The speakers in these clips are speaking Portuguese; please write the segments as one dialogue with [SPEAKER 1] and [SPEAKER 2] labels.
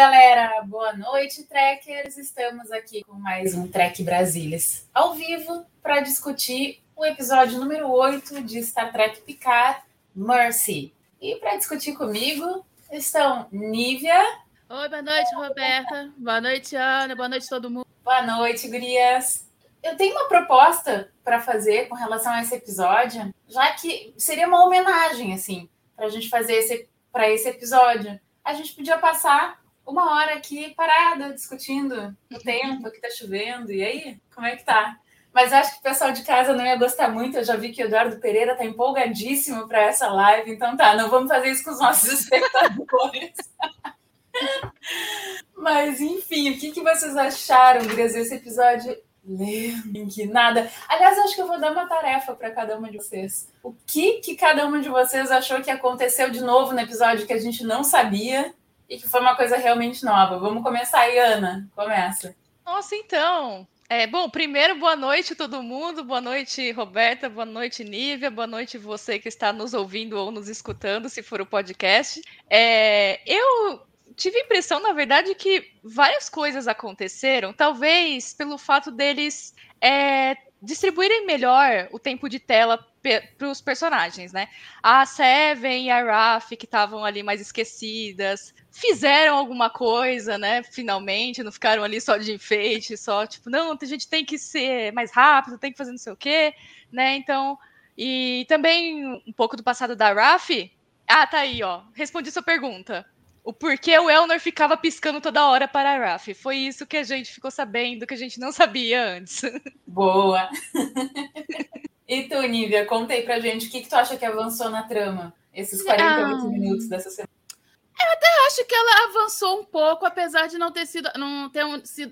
[SPEAKER 1] Galera! Boa noite, trekkers! Estamos aqui com mais um Trek Brasilis ao vivo para discutir o episódio número 8 de Star Trek Picard, Mercy. E para discutir comigo estão Nívia.
[SPEAKER 2] Oi, boa noite, Roberta. Boa noite, Ana. Boa noite, todo mundo.
[SPEAKER 1] Boa noite, gurias. Eu tenho uma proposta para fazer com relação a esse episódio, já que seria uma homenagem, assim, para a gente fazer esse, para esse episódio. A gente podia passar uma hora aqui parada, discutindo o tempo, que tá chovendo, e aí, como é que tá? Mas acho que o pessoal de casa não ia gostar muito. Eu já vi que o Eduardo Pereira tá empolgadíssimo para essa live, então tá, não vamos fazer isso com os nossos espectadores. Mas, enfim, o que, que vocês acharam, Gurias, desse episódio? Link, nada. Aliás, acho que eu vou dar uma tarefa para cada uma de vocês. O que, que cada uma de vocês achou que aconteceu de novo no episódio que a gente não sabia e que foi uma coisa realmente nova? Vamos começar aí, Ana. Começa.
[SPEAKER 2] Nossa, então. É, bom, primeiro, boa noite todo mundo. Boa noite, Roberta. Boa noite, Nívia. Boa noite, você que está nos ouvindo ou nos escutando, se for o podcast. É, eu tive a impressão, na verdade, que várias coisas aconteceram, talvez pelo fato deles é, distribuírem melhor o tempo de tela para os personagens, né? A Seven e a Raf, que estavam ali mais esquecidas, fizeram alguma coisa, né? Finalmente, não ficaram ali só de enfeite, só tipo, não, a gente tem que ser mais rápido, tem que fazer não sei o quê, né? Então, e também um pouco do passado da Raf. Ah, tá aí, ó. Respondi sua pergunta o porquê o Elnor ficava piscando toda hora para a Raf. Foi isso que a gente ficou sabendo, que a gente não sabia antes.
[SPEAKER 1] Boa! e tu, Nívia, conta aí pra gente o que, que tu acha que avançou na trama esses 48 ah. minutos dessa semana.
[SPEAKER 2] Eu até acho que ela avançou um pouco, apesar de não ter sido, não ter,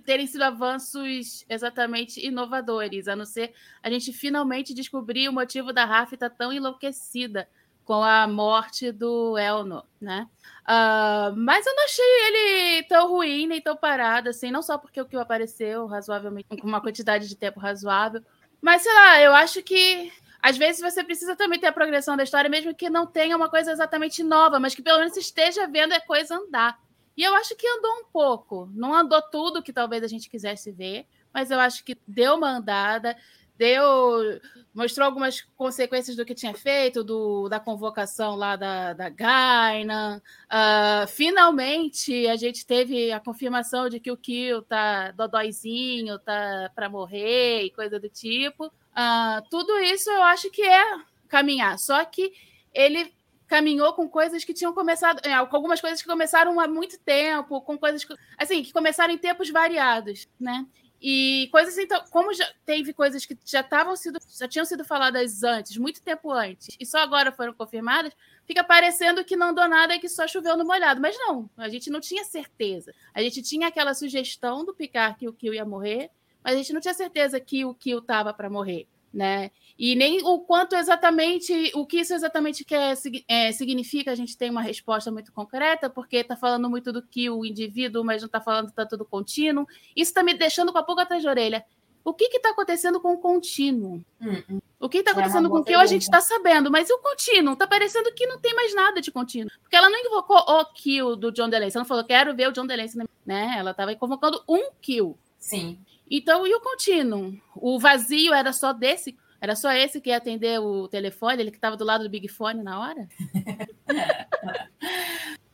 [SPEAKER 2] terem sido avanços exatamente inovadores, a não ser a gente finalmente descobrir o motivo da Raf estar tá tão enlouquecida com a morte do Elno, né? Uh, mas eu não achei ele tão ruim nem tão parado, assim, não só porque o que apareceu razoavelmente, com uma quantidade de tempo razoável, mas sei lá, eu acho que às vezes você precisa também ter a progressão da história, mesmo que não tenha uma coisa exatamente nova, mas que pelo menos esteja vendo a coisa andar. E eu acho que andou um pouco. Não andou tudo que talvez a gente quisesse ver, mas eu acho que deu uma andada deu mostrou algumas consequências do que tinha feito, do, da convocação lá da, da Gaina. Uh, finalmente, a gente teve a confirmação de que o Kill tá dodóizinho, tá para morrer e coisa do tipo. Uh, tudo isso eu acho que é caminhar. Só que ele caminhou com coisas que tinham começado, é, com algumas coisas que começaram há muito tempo, com coisas que, assim, que começaram em tempos variados, né? E coisas então, como já teve coisas que já estavam sido, já tinham sido faladas antes, muito tempo antes, e só agora foram confirmadas, fica parecendo que não andou nada e que só choveu no molhado. Mas não, a gente não tinha certeza. A gente tinha aquela sugestão do Picard que o Kill ia morrer, mas a gente não tinha certeza que o Kill estava para morrer, né? E nem o quanto exatamente, o que isso exatamente quer, é, significa, a gente tem uma resposta muito concreta, porque está falando muito do que o indivíduo, mas não está falando tanto do contínuo. Isso está me deixando com a pouco atrás de orelha. O que está acontecendo com o contínuo? Hum, hum. O que está é acontecendo é com o que a gente está sabendo? Mas e o contínuo? Está parecendo que não tem mais nada de contínuo. Porque ela não invocou o kill do John DeLancey. Ela não falou, quero ver o John DeLancey. Né? Ela estava convocando um kill.
[SPEAKER 1] Sim.
[SPEAKER 2] Então, e o contínuo? O vazio era só desse era só esse que ia atender o telefone, ele que estava do lado do Big Fone na hora?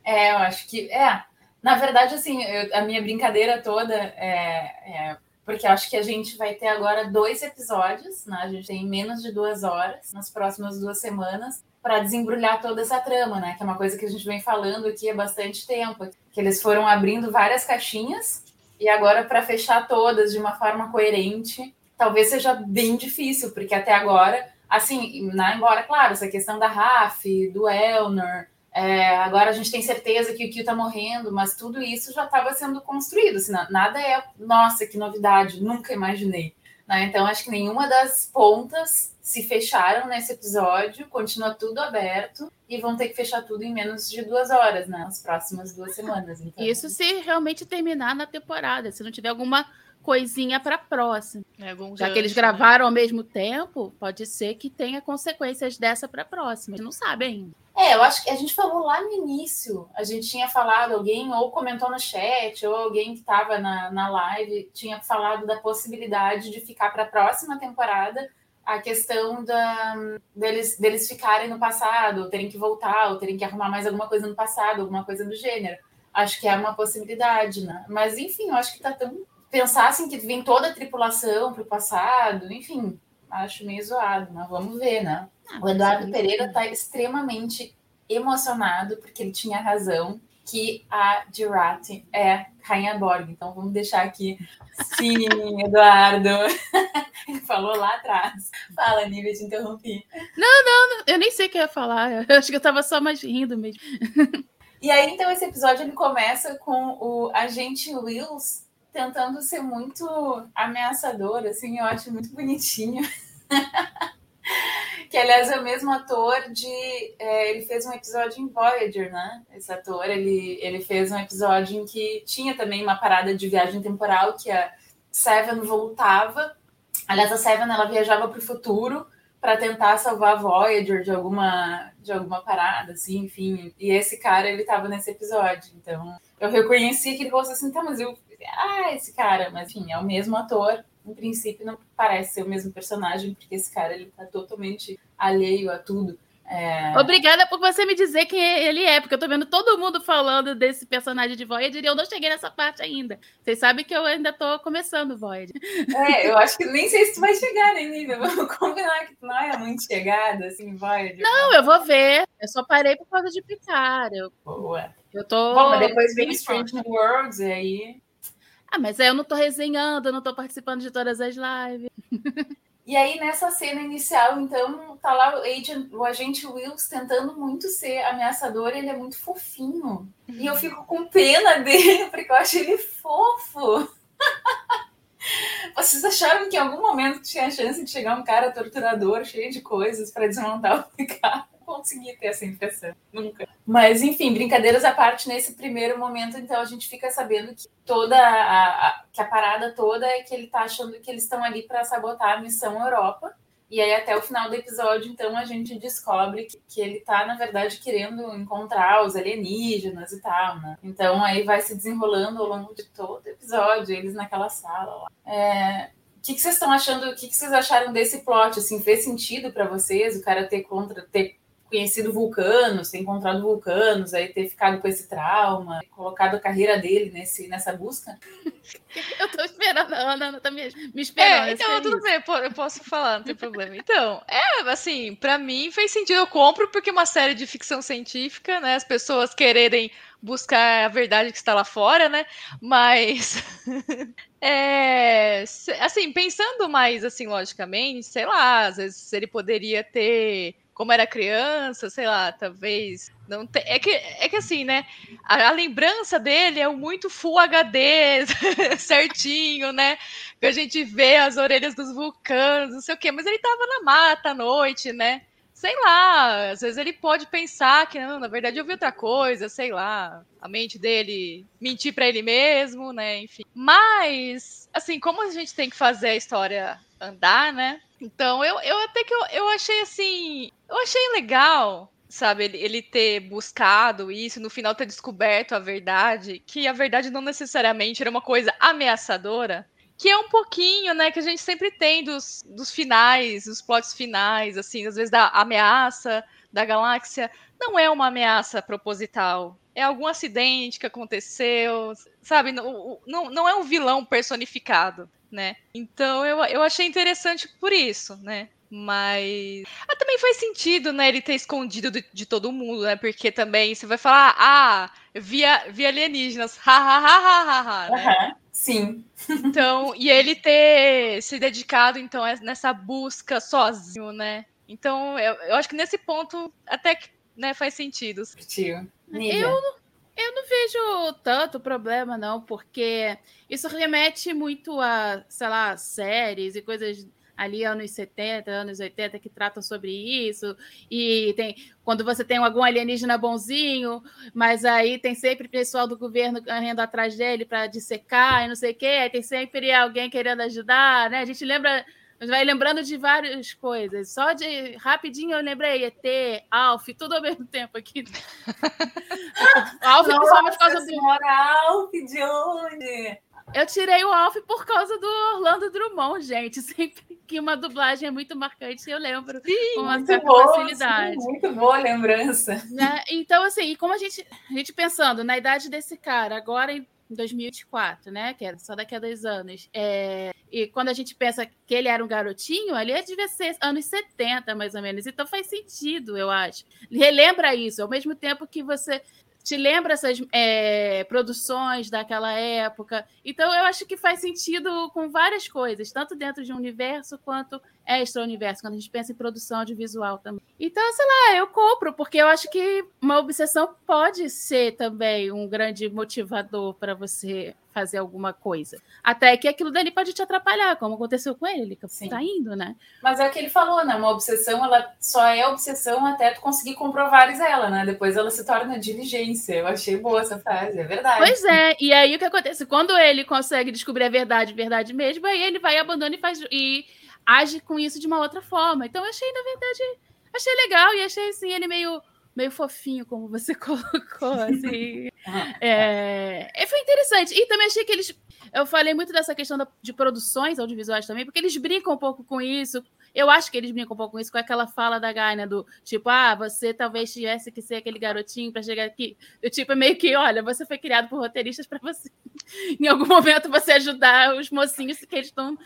[SPEAKER 1] é, eu acho que. É. Na verdade, assim, eu, a minha brincadeira toda é, é, Porque acho que a gente vai ter agora dois episódios, né? A gente tem menos de duas horas nas próximas duas semanas. para desembrulhar toda essa trama, né? Que é uma coisa que a gente vem falando aqui há bastante tempo, que eles foram abrindo várias caixinhas e agora para fechar todas de uma forma coerente, talvez seja bem difícil, porque até agora, assim, né, embora claro, essa questão da Raf, do Elnor, é, agora a gente tem certeza que o Kyo tá morrendo, mas tudo isso já estava sendo construído. Assim, nada é, nossa, que novidade, nunca imaginei. Né? Então, acho que nenhuma das pontas se fecharam nesse episódio, continua tudo aberto e vão ter que fechar tudo em menos de duas horas, né? Nas próximas duas semanas. Então.
[SPEAKER 2] Isso se realmente terminar na temporada, se não tiver alguma coisinha para próxima. É, Já gancho, que eles né? gravaram né? ao mesmo tempo, pode ser que tenha consequências dessa para próxima. A gente não sabe ainda.
[SPEAKER 1] É, eu acho que a gente falou lá no início, a gente tinha falado, alguém ou comentou no chat, ou alguém que estava na, na live tinha falado da possibilidade de ficar para a próxima temporada a questão da, deles, deles ficarem no passado, ou terem que voltar, ou terem que arrumar mais alguma coisa no passado, alguma coisa do gênero. Acho que é uma possibilidade, né? Mas, enfim, eu acho que tá tão. Pensassem que vem toda a tripulação para o passado, enfim, acho meio zoado, mas vamos ver, né? O Eduardo Pereira está extremamente emocionado, porque ele tinha razão que a Girati é Rainha Borg. Então vamos deixar aqui. Sim, Eduardo. Ele falou lá atrás. Fala, Nívia, te interrompi.
[SPEAKER 2] Não, não, eu nem sei o que eu ia falar. Eu acho que eu estava só mais rindo mesmo.
[SPEAKER 1] E aí, então, esse episódio ele começa com o agente Wills tentando ser muito ameaçador, assim, eu acho muito bonitinho. que aliás é o mesmo ator de. É, ele fez um episódio em Voyager, né? Esse ator, ele, ele fez um episódio em que tinha também uma parada de viagem temporal que a Seven voltava. Aliás, a Seven ela viajava para o futuro para tentar salvar a Voyager de alguma de alguma parada, assim, enfim. E esse cara, ele estava nesse episódio. Então, eu reconheci aquele rosto assim, tá, mas eu. Ah, esse cara, mas enfim, é o mesmo ator em princípio, não parece ser o mesmo personagem, porque esse cara ele tá totalmente alheio a tudo. É...
[SPEAKER 2] Obrigada por você me dizer quem ele é, porque eu tô vendo todo mundo falando desse personagem de Voyager e eu não cheguei nessa parte ainda. Vocês sabem que eu ainda tô começando Voyager.
[SPEAKER 1] É, eu acho que nem sei se tu vai chegar nem nível. Vamos combinar que tu não é muito chegada, assim, Voyager.
[SPEAKER 2] Não, eu vou ver. Eu só parei por causa de Picard. Eu...
[SPEAKER 1] Boa.
[SPEAKER 2] Eu tô.
[SPEAKER 1] Bom, depois vem Strange Worlds, e aí.
[SPEAKER 2] Ah, mas aí eu não tô resenhando, eu não tô participando de todas as lives.
[SPEAKER 1] E aí, nessa cena inicial, então, tá lá o, agent, o agente Wills tentando muito ser ameaçador, ele é muito fofinho. Uhum. E eu fico com pena dele, porque eu acho ele fofo. Vocês acharam que em algum momento tinha a chance de chegar um cara torturador, cheio de coisas para desmontar o cara? Consegui ter essa impressão, nunca. Mas, enfim, brincadeiras à parte, nesse primeiro momento, então a gente fica sabendo que toda a, a que a parada toda é que ele tá achando que eles estão ali para sabotar a missão Europa. E aí, até o final do episódio, então, a gente descobre que, que, ele tá, na verdade, querendo encontrar os alienígenas e tal, né? Então, aí vai se desenrolando ao longo de todo o episódio, eles naquela sala lá. É... O que, vocês estão achando? O que, que vocês acharam desse plot? Assim, fez sentido para vocês o cara ter contra ter conhecido vulcanos, ter encontrado vulcanos, aí ter ficado com esse trauma, colocado a carreira dele nesse, nessa busca.
[SPEAKER 2] Eu tô esperando, a Ana tá me, me esperando.
[SPEAKER 3] É, então, tudo bem, eu posso falar, não tem problema. Então, é, assim, para mim fez sentido, eu compro, porque é uma série de ficção científica, né, as pessoas quererem buscar a verdade que está lá fora, né, mas... é, assim, pensando mais, assim, logicamente, sei lá, às vezes ele poderia ter como era criança, sei lá, talvez não tem. É que, é que assim, né? A, a lembrança dele é muito Full HD, certinho, né? Que a gente vê as orelhas dos vulcanos, não sei o quê, mas ele tava na mata à noite, né? Sei lá, às vezes ele pode pensar que, não, na verdade eu vi outra coisa, sei lá, a mente dele mentir para ele mesmo, né? Enfim. Mas, assim, como a gente tem que fazer a história andar, né? Então, eu, eu até que eu, eu achei assim. Eu achei legal, sabe, ele, ele ter buscado isso, no final ter descoberto a verdade, que a verdade não necessariamente era uma coisa ameaçadora. Que é um pouquinho, né, que a gente sempre tem dos, dos finais, dos plots finais, assim, às vezes da ameaça da galáxia. Não é uma ameaça proposital. É algum acidente que aconteceu, sabe? Não, não, não é um vilão personificado né? Então eu, eu achei interessante por isso, né? Mas. Ah, também faz sentido, né? Ele ter escondido de, de todo mundo, né? Porque também você vai falar, ah, via, via alienígenas. Ha, ha, ha, ha, ha, ha né?
[SPEAKER 1] Uhum, sim.
[SPEAKER 3] Então, e ele ter se dedicado, então, nessa busca sozinho, né? Então, eu, eu acho que nesse ponto até que né, faz sentido.
[SPEAKER 1] Tio.
[SPEAKER 2] Eu, eu não vejo tanto problema, não, porque isso remete muito a, sei lá, séries e coisas ali anos 70, anos 80 que tratam sobre isso. E tem quando você tem algum alienígena bonzinho, mas aí tem sempre pessoal do governo correndo atrás dele para dissecar e não sei o quê, aí tem sempre alguém querendo ajudar, né? A gente lembra vai lembrando de várias coisas. Só de rapidinho eu lembrei ET, Alf, tudo ao mesmo tempo aqui.
[SPEAKER 1] Alf, principalmente por causa do. Alf, de onde?
[SPEAKER 2] Eu tirei o Alf por causa do Orlando Drummond, gente. Sempre que uma dublagem é muito marcante, eu lembro
[SPEAKER 1] sim, com uma certa boa, facilidade. Sim, muito boa lembrança.
[SPEAKER 2] Né? Então, assim, e como a gente, a gente pensando na idade desse cara, agora em 2024, né? Que é só daqui a dois anos. É, e quando a gente pensa que ele era um garotinho, ali devia ser anos 70, mais ou menos. Então faz sentido, eu acho. Relembra isso, ao mesmo tempo que você te lembra essas é, produções daquela época. Então, eu acho que faz sentido com várias coisas, tanto dentro de um universo quanto extra-universo, quando a gente pensa em produção audiovisual também. Então, sei lá, eu compro, porque eu acho que uma obsessão pode ser também um grande motivador para você fazer alguma coisa. Até que aquilo dali pode te atrapalhar, como aconteceu com ele, ele Sim. tá indo, né?
[SPEAKER 1] Mas é o que ele falou, né? Uma obsessão, ela só é obsessão até tu conseguir comprovares ela, né? Depois ela se torna diligência. Eu achei boa essa frase, é verdade.
[SPEAKER 2] Pois é, e aí o que acontece? Quando ele consegue descobrir a verdade, verdade mesmo, aí ele vai abandona e faz e age com isso de uma outra forma. Então eu achei, na verdade, achei legal e achei assim, ele meio meio fofinho, como você colocou, assim. é, foi interessante. E também achei que eles. Eu falei muito dessa questão da, de produções audiovisuais também, porque eles brincam um pouco com isso, eu acho que eles brincam um pouco com isso, com aquela fala da Gaina do tipo, ah, você talvez tivesse que ser aquele garotinho para chegar aqui. O tipo é meio que, olha, você foi criado por roteiristas para você, em algum momento, você ajudar os mocinhos que eles estão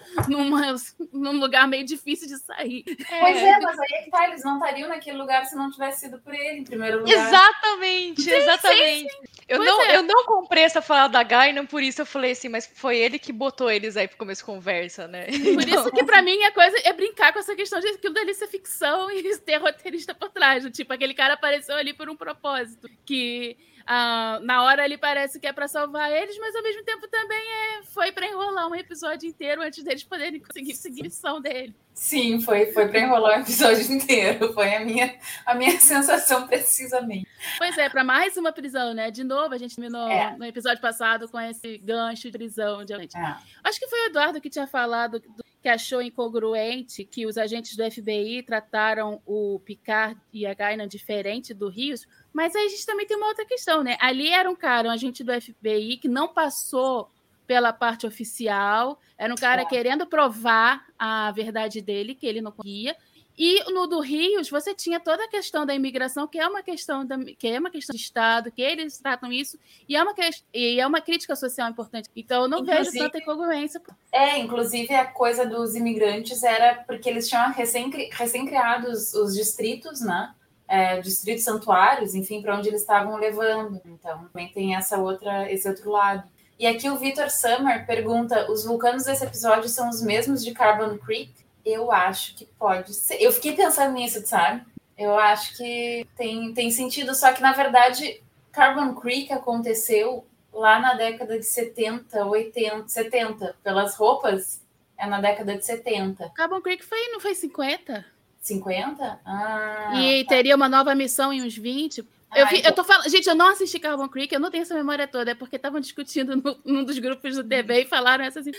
[SPEAKER 2] num lugar meio difícil de sair.
[SPEAKER 1] Pois é, é mas aí é que tá, eles não estariam naquele lugar se não tivesse sido por ele, em primeiro lugar.
[SPEAKER 3] Exatamente, sim, exatamente. Sim, sim. Eu, não, é. eu não comprei essa fala da Gaina, por isso eu falei assim, mas foi ele que botou eles aí para começo de conversa, né?
[SPEAKER 2] Por então... isso que para mim a coisa é brincar com com essa questão de aquilo dali ser ficção e ter roteirista por trás. Tipo, aquele cara apareceu ali por um propósito. Que uh, na hora ele parece que é para salvar eles, mas ao mesmo tempo também é, foi para enrolar um episódio inteiro antes deles poderem conseguir seguir a missão dele.
[SPEAKER 1] Sim, foi, foi para enrolar o episódio inteiro. Foi a minha, a minha sensação precisamente.
[SPEAKER 2] Pois é, para mais uma prisão, né? De novo, a gente terminou é. no episódio passado com esse gancho de prisão. De... É. Acho que foi o Eduardo que tinha falado do que achou incongruente que os agentes do FBI trataram o Picard e a Gaina diferente do Rios, mas aí a gente também tem uma outra questão, né? Ali era um cara, um agente do FBI, que não passou pela parte oficial, era um cara é. querendo provar a verdade dele, que ele não conseguia, e no do Rios, você tinha toda a questão da imigração, que é uma questão, da, que é uma questão de Estado, que eles tratam isso, e é uma, e é uma crítica social importante. Então, eu não inclusive, vejo tanta incongruência.
[SPEAKER 1] É, inclusive a coisa dos imigrantes era porque eles tinham recém, recém os distritos, né? É, distritos santuários, enfim, para onde eles estavam levando. Então, também tem essa outra, esse outro lado. E aqui o Victor Summer pergunta: os vulcanos desse episódio são os mesmos de Carbon Creek? Eu acho que pode ser. Eu fiquei pensando nisso, sabe? Eu acho que tem, tem sentido, só que na verdade Carbon Creek aconteceu lá na década de 70, 80, 70, pelas roupas, é na década de 70.
[SPEAKER 2] Carbon Creek foi, não foi 50?
[SPEAKER 1] 50? Ah.
[SPEAKER 2] E tá. teria uma nova missão em uns 20. Eu, vi, eu tô falando, gente, eu não assisti Carbon Creek, eu não tenho essa memória toda, é porque estavam discutindo no, num dos grupos do DB e falaram essas.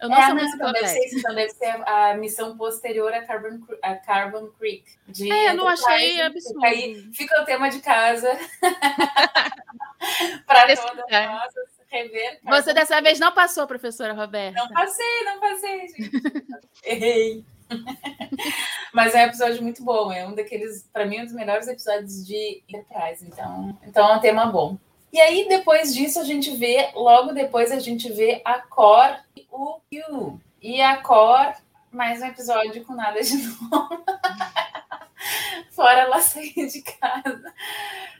[SPEAKER 1] Eu não é, sou não, então deve ser então deve ser a, missão posterior a Carbon, a Carbon Creek.
[SPEAKER 2] De é, eu não achei absurdo.
[SPEAKER 1] Aí fica o tema de casa para todas nós rever.
[SPEAKER 2] Você dessa vez não passou, professora Roberta?
[SPEAKER 1] Não passei, não passei, gente. Errei. Mas é um episódio muito bom. É um daqueles, para mim, um dos melhores episódios de Enterprise. Então, então é um tema bom. E aí, depois disso, a gente vê, logo depois, a gente vê a Cor e o Q. E a Cor mais um episódio com nada de novo. Fora ela sair de casa.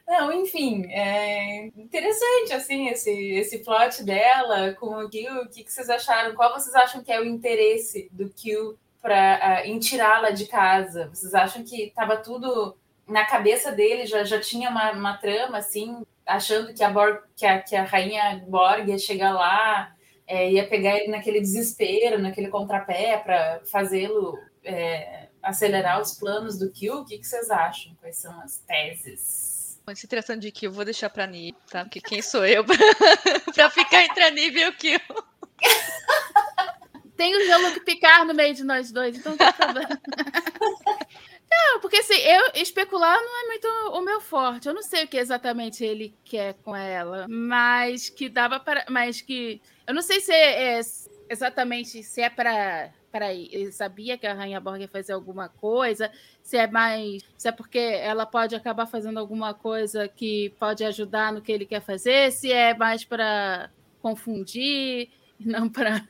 [SPEAKER 1] Não, enfim, é interessante assim esse, esse plot dela com o Kill. O que, que vocês acharam? Qual vocês acham que é o interesse do Kill para uh, em tirá-la de casa? Vocês acham que estava tudo na cabeça dele? Já, já tinha uma, uma trama assim, achando que a, Borg, que a, que a rainha Borg ia chegar lá, é, ia pegar ele naquele desespero, naquele contrapé para fazê-lo é, acelerar os planos do Kill? O que, que vocês acham? Quais são as teses?
[SPEAKER 3] Se tratando de Kill, vou deixar para Nive, tá? Porque quem sou eu para ficar entre a Nive e o Kill?
[SPEAKER 2] Tem o Jean-Luc Picard no meio de nós dois, então não tem problema. Não, porque assim, eu especular não é muito o meu forte. Eu não sei o que exatamente ele quer com ela, mas que dava para, mas que eu não sei se é, é exatamente se é para para ele sabia que a Rainha Borg ia fazer alguma coisa, se é mais, se é porque ela pode acabar fazendo alguma coisa que pode ajudar no que ele quer fazer, se é mais para confundir, não para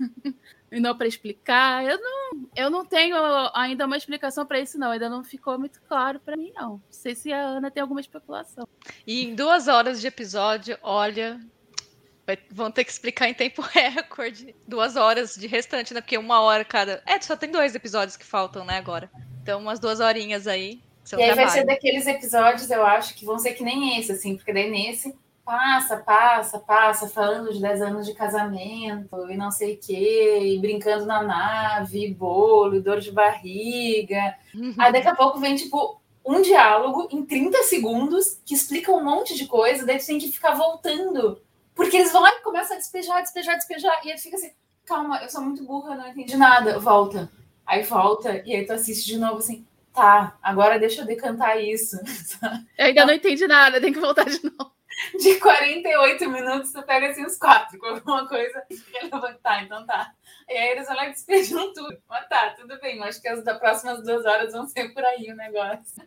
[SPEAKER 2] e não para explicar. Eu não, eu não tenho ainda uma explicação para isso, não. Ainda não ficou muito claro para mim, não. Não sei se a Ana tem alguma especulação.
[SPEAKER 3] E em duas horas de episódio, olha, vai, vão ter que explicar em tempo recorde. Duas horas de restante, né? Porque uma hora cada. É, só tem dois episódios que faltam, né, agora. Então, umas duas horinhas aí.
[SPEAKER 1] e aí trabalho. vai ser daqueles episódios, eu acho, que vão ser que nem esse, assim, porque daí nesse passa, passa, passa, falando de 10 anos de casamento e não sei o quê, e brincando na nave, bolo, dor de barriga. Uhum. Aí daqui a pouco vem, tipo, um diálogo em 30 segundos que explica um monte de coisa, daí tu tem que ficar voltando. Porque eles vão lá e começam a despejar, despejar, despejar, e aí tu fica assim, calma, eu sou muito burra, não entendi nada, volta. Aí volta, e aí tu assiste de novo assim, tá, agora deixa eu decantar isso.
[SPEAKER 2] Eu ainda não entendi nada, tem que voltar de novo
[SPEAKER 1] de 48 minutos, tu pega assim os quatro com alguma coisa relevante. Tá, então tá. E aí eles vão lá e despejam tudo. Mas tá, tudo bem. Eu acho que as das próximas duas horas vão ser por aí o negócio.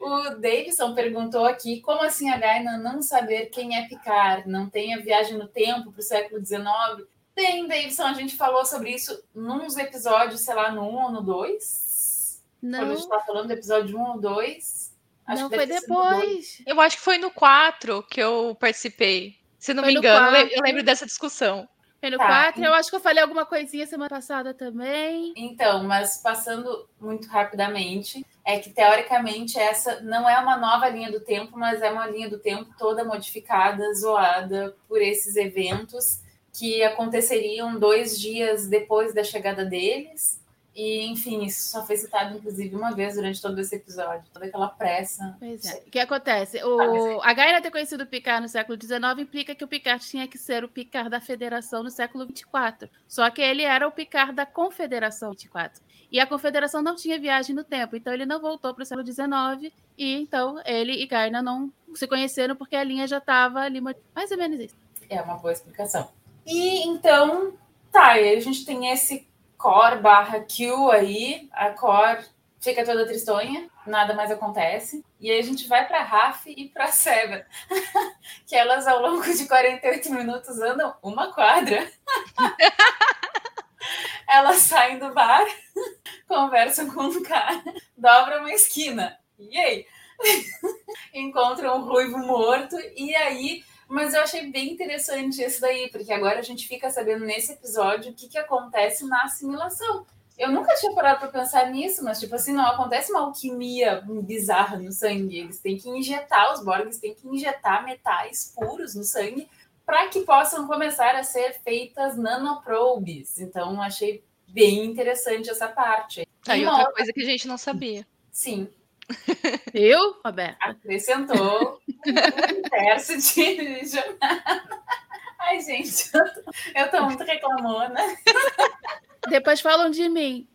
[SPEAKER 1] O Davidson perguntou aqui como assim a Gaina não saber quem é Picard, não tem a viagem no tempo para o século XIX. Tem, Davidson, a gente falou sobre isso nos episódios, sei lá, no 1 ou no 2. Não. Quando a gente está falando do episódio 1 ou 2.
[SPEAKER 2] Acho não, foi depois.
[SPEAKER 3] Eu acho que foi no 4 que eu participei. Se não foi me engano, 4. eu lembro dessa discussão.
[SPEAKER 2] Foi no tá. 4, eu acho que eu falei alguma coisinha semana passada também.
[SPEAKER 1] Então, mas passando muito rapidamente, é que teoricamente essa não é uma nova linha do tempo, mas é uma linha do tempo toda modificada, zoada por esses eventos que aconteceriam dois dias depois da chegada deles e, enfim, isso só foi citado, inclusive, uma vez durante todo esse episódio, toda aquela pressa.
[SPEAKER 2] Pois é. O que acontece? O... A Gaia ter conhecido o Picard no século XIX implica que o Picard tinha que ser o Picard da Federação no século XXIV. Só que ele era o Picard da Confederação 24. E a Confederação não tinha viagem no tempo, então ele não voltou para o século XIX. E então ele e Gaina não se conheceram porque a linha já estava ali. Mais ou menos isso.
[SPEAKER 1] É uma boa explicação. E então, tá, e a gente tem esse Core barra Q aí, a Core fica toda tristonha, nada mais acontece. E aí a gente vai para Raf e para Sever, que elas ao longo de 48 minutos andam uma quadra. elas saem do bar, conversam com um cara, dobram uma esquina. E aí? Encontram um ruivo morto e aí mas eu achei bem interessante isso daí, porque agora a gente fica sabendo nesse episódio o que, que acontece na assimilação. Eu nunca tinha parado para pensar nisso, mas tipo assim, não acontece uma alquimia bizarra no sangue. Eles têm que injetar, os Borgs têm que injetar metais puros no sangue para que possam começar a ser feitas nanoprobes. Então, achei bem interessante essa parte.
[SPEAKER 3] Aí, outra, outra coisa que a gente não sabia.
[SPEAKER 1] Sim,
[SPEAKER 2] eu, Roberto?
[SPEAKER 1] Acrescentou um verso de jornada. Ai, gente, eu tô, eu tô muito reclamona.
[SPEAKER 2] Depois falam de mim.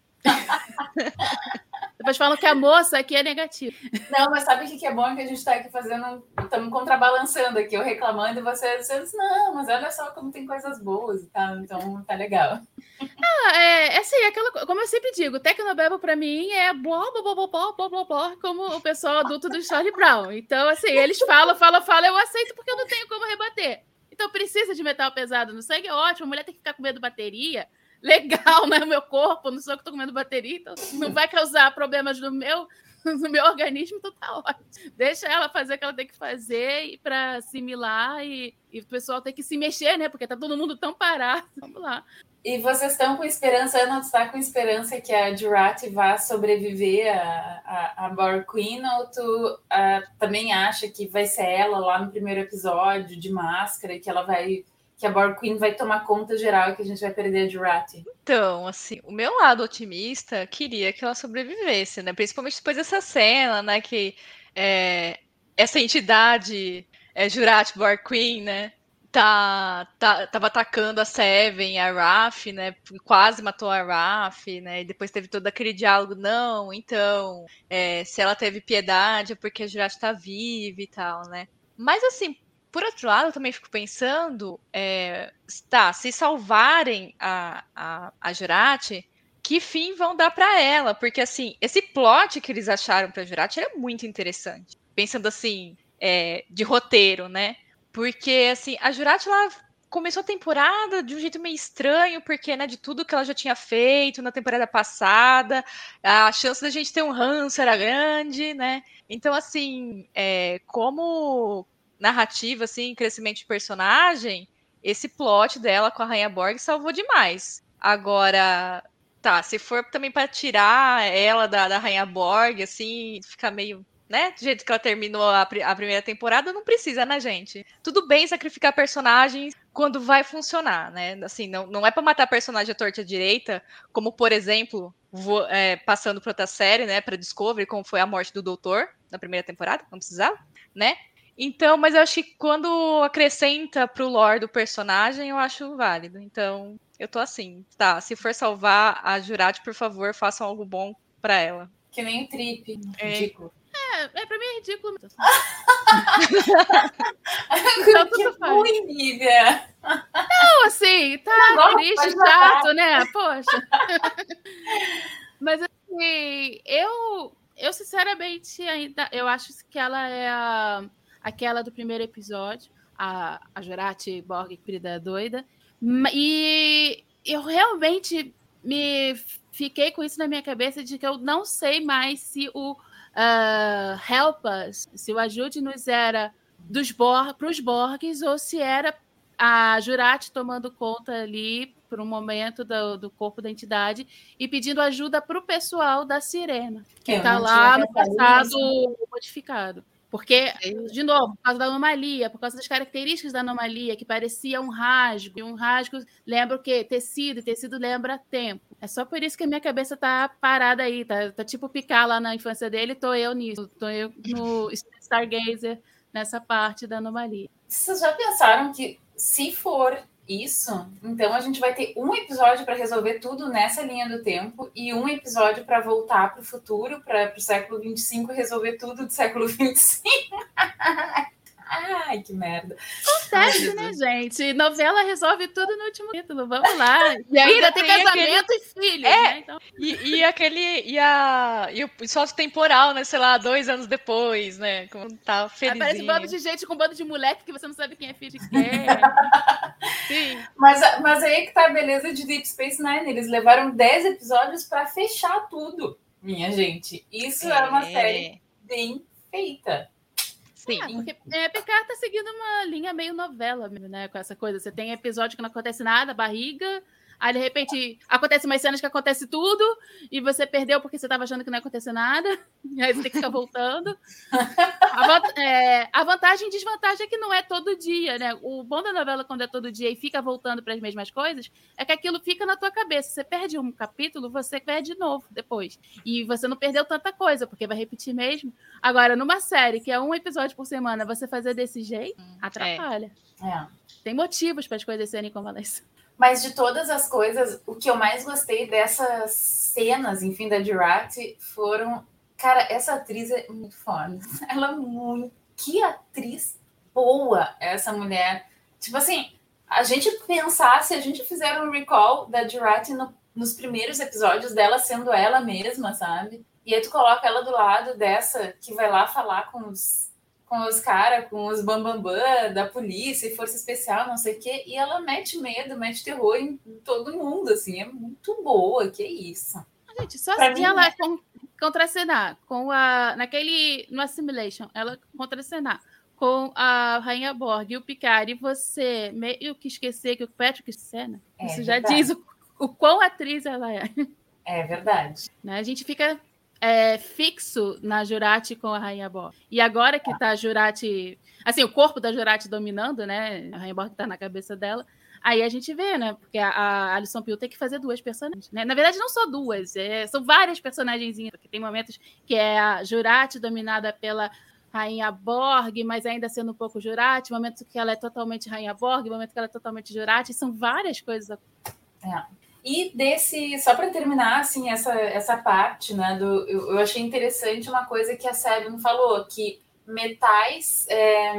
[SPEAKER 2] Depois falam que a moça aqui é negativa.
[SPEAKER 1] Não, mas sabe o que é bom? Que a gente está aqui fazendo, estamos contrabalançando aqui, eu reclamando e vocês, vocês, não, mas olha só como tem coisas boas e tal, então tá legal.
[SPEAKER 2] Ah, é, é assim, aquela, como eu sempre digo, Tecnobabble para mim é blá, blá, blá, blá, blá, blá, blá, blá, como o pessoal adulto do Charlie Brown. Então, assim, eles falam, falam, falam, eu aceito porque eu não tenho como rebater. Então, precisa de metal pesado no sangue, é ótimo, a mulher tem que ficar com medo de bateria, legal no meu corpo, não sou eu que tô comendo bateria, então não vai causar problemas no meu, no meu organismo, então tá ótimo. Deixa ela fazer o que ela tem que fazer para assimilar e, e o pessoal tem que se mexer, né? Porque tá todo mundo tão parado. Vamos lá.
[SPEAKER 1] E vocês estão com esperança, Ana, está com esperança que a Jurati vá sobreviver a, a, a Bar Queen, ou tu uh, também acha que vai ser ela lá no primeiro episódio de máscara, que ela vai. Que a Bar Queen vai tomar conta geral e que a gente vai perder a Jurati?
[SPEAKER 3] Então, assim, o meu lado otimista queria que ela sobrevivesse, né? Principalmente depois dessa cena, né? Que é, essa entidade é Jurati Bar Queen, né? tá, tá, tava atacando a Seven, a Raf, né? Quase matou a Raf, né? E depois teve todo aquele diálogo, não, então, é, se ela teve piedade é porque a Jurati tá viva e tal, né? Mas assim, por outro lado, também fico pensando, é, tá, se salvarem a, a, a Jurati, que fim vão dar para ela? Porque assim, esse plot que eles acharam pra Jurati era muito interessante. Pensando assim, é, de roteiro, né? Porque, assim, a Jurati, ela começou a temporada de um jeito meio estranho, porque, né, de tudo que ela já tinha feito na temporada passada, a chance da gente ter um ranço era grande, né? Então, assim, é, como narrativa, assim, crescimento de personagem, esse plot dela com a Rainha Borg salvou demais. Agora, tá, se for também para tirar ela da, da Rainha Borg, assim, ficar meio né? Do jeito que ela terminou a, a, primeira temporada, não precisa, né, gente? Tudo bem sacrificar personagens quando vai funcionar, né? Assim, não, não é para matar personagem à torta direita, como, por exemplo, vou, é, passando para outra série, né, para Discovery, como foi a morte do Doutor na primeira temporada, não precisava, né? Então, mas eu acho que quando acrescenta pro lore do personagem, eu acho válido. Então, eu tô assim, tá, se for salvar a Jurati, por favor, façam algo bom para ela.
[SPEAKER 1] Que nem Trip. É. Ridículo.
[SPEAKER 2] É, é, pra mim é ridículo.
[SPEAKER 1] então, que ruim, Lívia.
[SPEAKER 2] Não, assim, tá Não, triste, chato, né? Poxa. Mas assim, eu, eu sinceramente ainda, eu acho que ela é a, aquela do primeiro episódio, a, a Jurati Borg, querida doida. E eu realmente me fiquei com isso na minha cabeça de que eu não sei mais se o uh, Help Us, se o Ajude-nos era dos para os Borgs ou se era a Jurati tomando conta ali por um momento do, do corpo da entidade e pedindo ajuda para o pessoal da Sirena, que está lá no passado modificado. Porque, de novo, por causa da anomalia, por causa das características da anomalia, que parecia um rasgo, e um rasgo lembra o quê? Tecido, e tecido lembra tempo. É só por isso que a minha cabeça tá parada aí, tá, tá tipo picar lá na infância dele, tô eu nisso, tô eu no Stargazer, nessa parte da anomalia.
[SPEAKER 1] Vocês já pensaram que se for isso, então a gente vai ter um episódio para resolver tudo nessa linha do tempo e um episódio para voltar para o futuro, para o século 25 resolver tudo do século 25. Ai, que merda.
[SPEAKER 2] Acontece, né, gente? Novela resolve tudo no último título. Vamos lá. E ainda tem casamento aquele... e filhos, é. né? Então...
[SPEAKER 3] E, e, aquele. E, a, e o salto temporal, né? Sei lá, dois anos depois, né? Como tá feliz.
[SPEAKER 2] Parece um bando de gente com um bando de moleque que você não sabe quem é filho de quem.
[SPEAKER 1] Sim. Mas, mas aí que tá a beleza de Deep Space Nine. Eles levaram 10 episódios para fechar tudo, minha gente. Isso é, é uma série bem feita.
[SPEAKER 2] Sim. É, porque é, tá seguindo uma linha meio novela, né? Com essa coisa. Você tem episódio que não acontece nada, barriga, Aí, de repente, acontece umas cenas que acontece tudo, e você perdeu porque você estava achando que não ia acontecer nada, e aí você tem que ficar voltando. A, é, a, vantagem e desvantagem é que não é todo dia, né? O bom da novela, quando é todo dia e fica voltando para as mesmas coisas, é que aquilo fica na tua cabeça. Você perde um capítulo, você perde de novo depois. E você não perdeu tanta coisa, porque vai repetir mesmo. Agora, numa série que é um episódio por semana, você fazer desse jeito, hum, atrapalha. É. É. Tem motivos para as coisas serem como elas são.
[SPEAKER 1] Mas de todas as coisas, o que eu mais gostei dessas cenas, enfim, da Jurati, foram. Cara, essa atriz é muito foda. Ela é muito. Que atriz boa essa mulher. Tipo assim, a gente pensar, se a gente fizer um recall da Jurati no, nos primeiros episódios dela sendo ela mesma, sabe? E aí tu coloca ela do lado dessa que vai lá falar com os com os caras, com os bambambam bam, bam, da polícia e força especial, não sei o quê, e ela mete medo, mete terror em todo mundo, assim, é muito boa, que isso.
[SPEAKER 2] Gente, só pra se ela com, contracenar com a. Naquele. No Assimilation, ela contracenar com a Rainha Borg e o Picard, e você meio que esquecer que o Patrick Senna, é, isso já diz o, o quão atriz ela é.
[SPEAKER 1] É verdade.
[SPEAKER 2] Né? A gente fica é, fixo na Jurati com a Rainha Borg. E agora que tá a Jurati, assim, o corpo da Jurati dominando, né? A Rainha Borg tá na cabeça dela. Aí a gente vê, né? Porque a, a Alison Pill tem que fazer duas personagens, né? Na verdade, não só duas, é, são várias personagens, porque tem momentos que é a Jurati dominada pela Rainha Borg, mas ainda sendo um pouco Jurati, momentos que ela é totalmente Rainha Borg, momentos que ela é totalmente Jurati, são várias coisas.
[SPEAKER 1] É. E desse, só para terminar, assim, essa, essa parte, né, do, eu, eu, achei interessante uma coisa que a Seven falou, que metais é,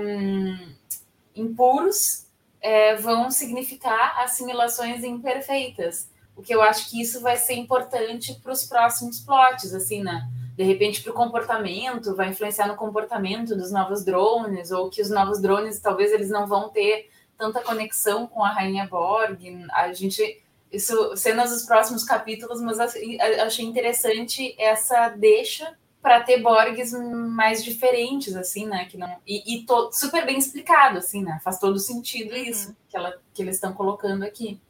[SPEAKER 1] impuros é, vão significar assimilações imperfeitas, o que eu acho que isso vai ser importante para os próximos plots, assim, né, de repente para o comportamento, vai influenciar no comportamento dos novos drones, ou que os novos drones, talvez eles não vão ter tanta conexão com a Rainha Borg, a gente isso cenas dos próximos capítulos, mas achei interessante essa deixa para ter Borgs mais diferentes, assim, né? Que não, e, e to, super bem explicado, assim, né? Faz todo sentido uhum. isso que, ela, que eles estão colocando aqui.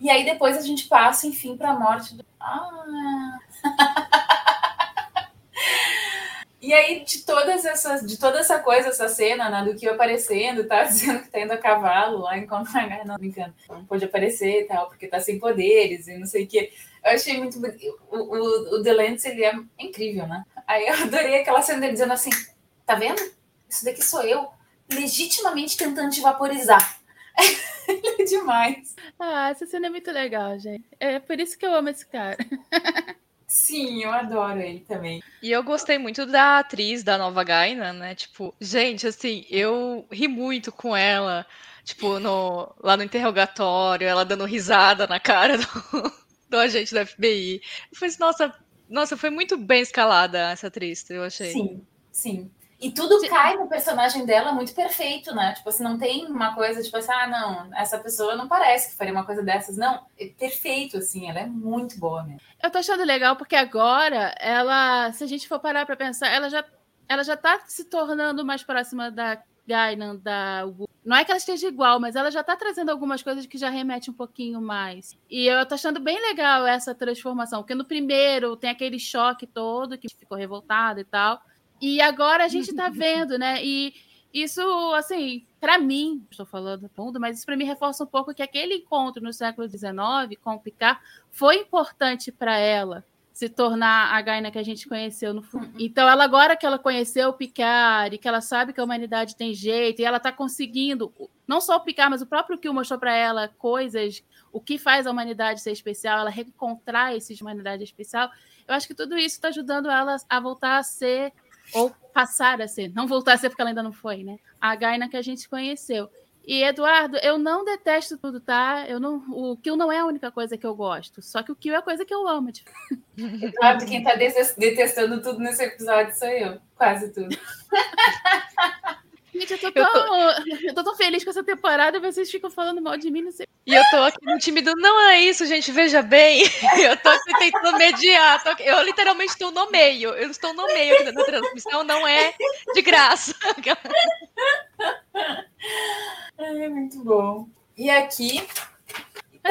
[SPEAKER 1] E aí depois a gente passa, enfim, para a morte do. Ah! E aí, de todas essas, de toda essa coisa, essa cena, né, do que aparecendo, tá dizendo que tá indo a cavalo lá enquanto não brincando, não pode aparecer e tal, porque tá sem poderes e não sei o que. Eu achei muito bonito. O, o, o Delance, ele é incrível, né? Aí eu adorei aquela cena dele dizendo assim: tá vendo? Isso daqui sou eu, legitimamente tentando te vaporizar. é demais.
[SPEAKER 2] Ah, essa cena é muito legal, gente. É por isso que eu amo esse cara.
[SPEAKER 1] Sim, eu adoro ele também.
[SPEAKER 3] E eu gostei muito da atriz da nova Gaina, né? Tipo, gente, assim, eu ri muito com ela. Tipo, no, lá no interrogatório, ela dando risada na cara do, do agente da FBI. Eu falei assim, nossa, nossa, foi muito bem escalada essa atriz, eu achei.
[SPEAKER 1] Sim, sim. E tudo Sim. cai no personagem dela muito perfeito, né? Tipo assim, não tem uma coisa, tipo assim, ah, não, essa pessoa não parece que faria uma coisa dessas. Não, é perfeito, assim, ela é muito boa mesmo.
[SPEAKER 2] Eu tô achando legal porque agora, ela, se a gente for parar pra pensar, ela já, ela já tá se tornando mais próxima da Gainan, da não é que ela esteja igual, mas ela já tá trazendo algumas coisas que já remete um pouquinho mais. E eu tô achando bem legal essa transformação, porque no primeiro tem aquele choque todo, que ficou revoltado e tal. E agora a gente está vendo, né? E isso, assim, para mim, estou falando fundo, mas isso para mim reforça um pouco que aquele encontro no século XIX com o Picard foi importante para ela se tornar a Gaina que a gente conheceu no fundo. Uhum. Então, ela agora que ela conheceu o Picard e que ela sabe que a humanidade tem jeito e ela está conseguindo, não só o Picard, mas o próprio Kill mostrou para ela coisas, o que faz a humanidade ser especial, ela reencontrar esse humanidade especial. Eu acho que tudo isso está ajudando ela a voltar a ser ou passar a ser, não voltar a ser porque ela ainda não foi, né? A Gaina que a gente conheceu. E Eduardo, eu não detesto tudo, tá? Eu não, o Kill não é a única coisa que eu gosto, só que o Kill é a coisa que eu amo. Tipo.
[SPEAKER 1] Eduardo, quem tá detestando tudo nesse episódio sou eu, quase tudo.
[SPEAKER 2] Gente, eu tô, tão, eu, tô... eu tô tão feliz com essa temporada e vocês ficam falando mal de mim, não sei.
[SPEAKER 3] E eu tô aqui no time do não é isso, gente, veja bem. Eu tô aqui tentando mediar. Tô... eu literalmente estou no meio. Eu estou no meio aqui da transmissão, não é de graça.
[SPEAKER 1] É muito bom. E aqui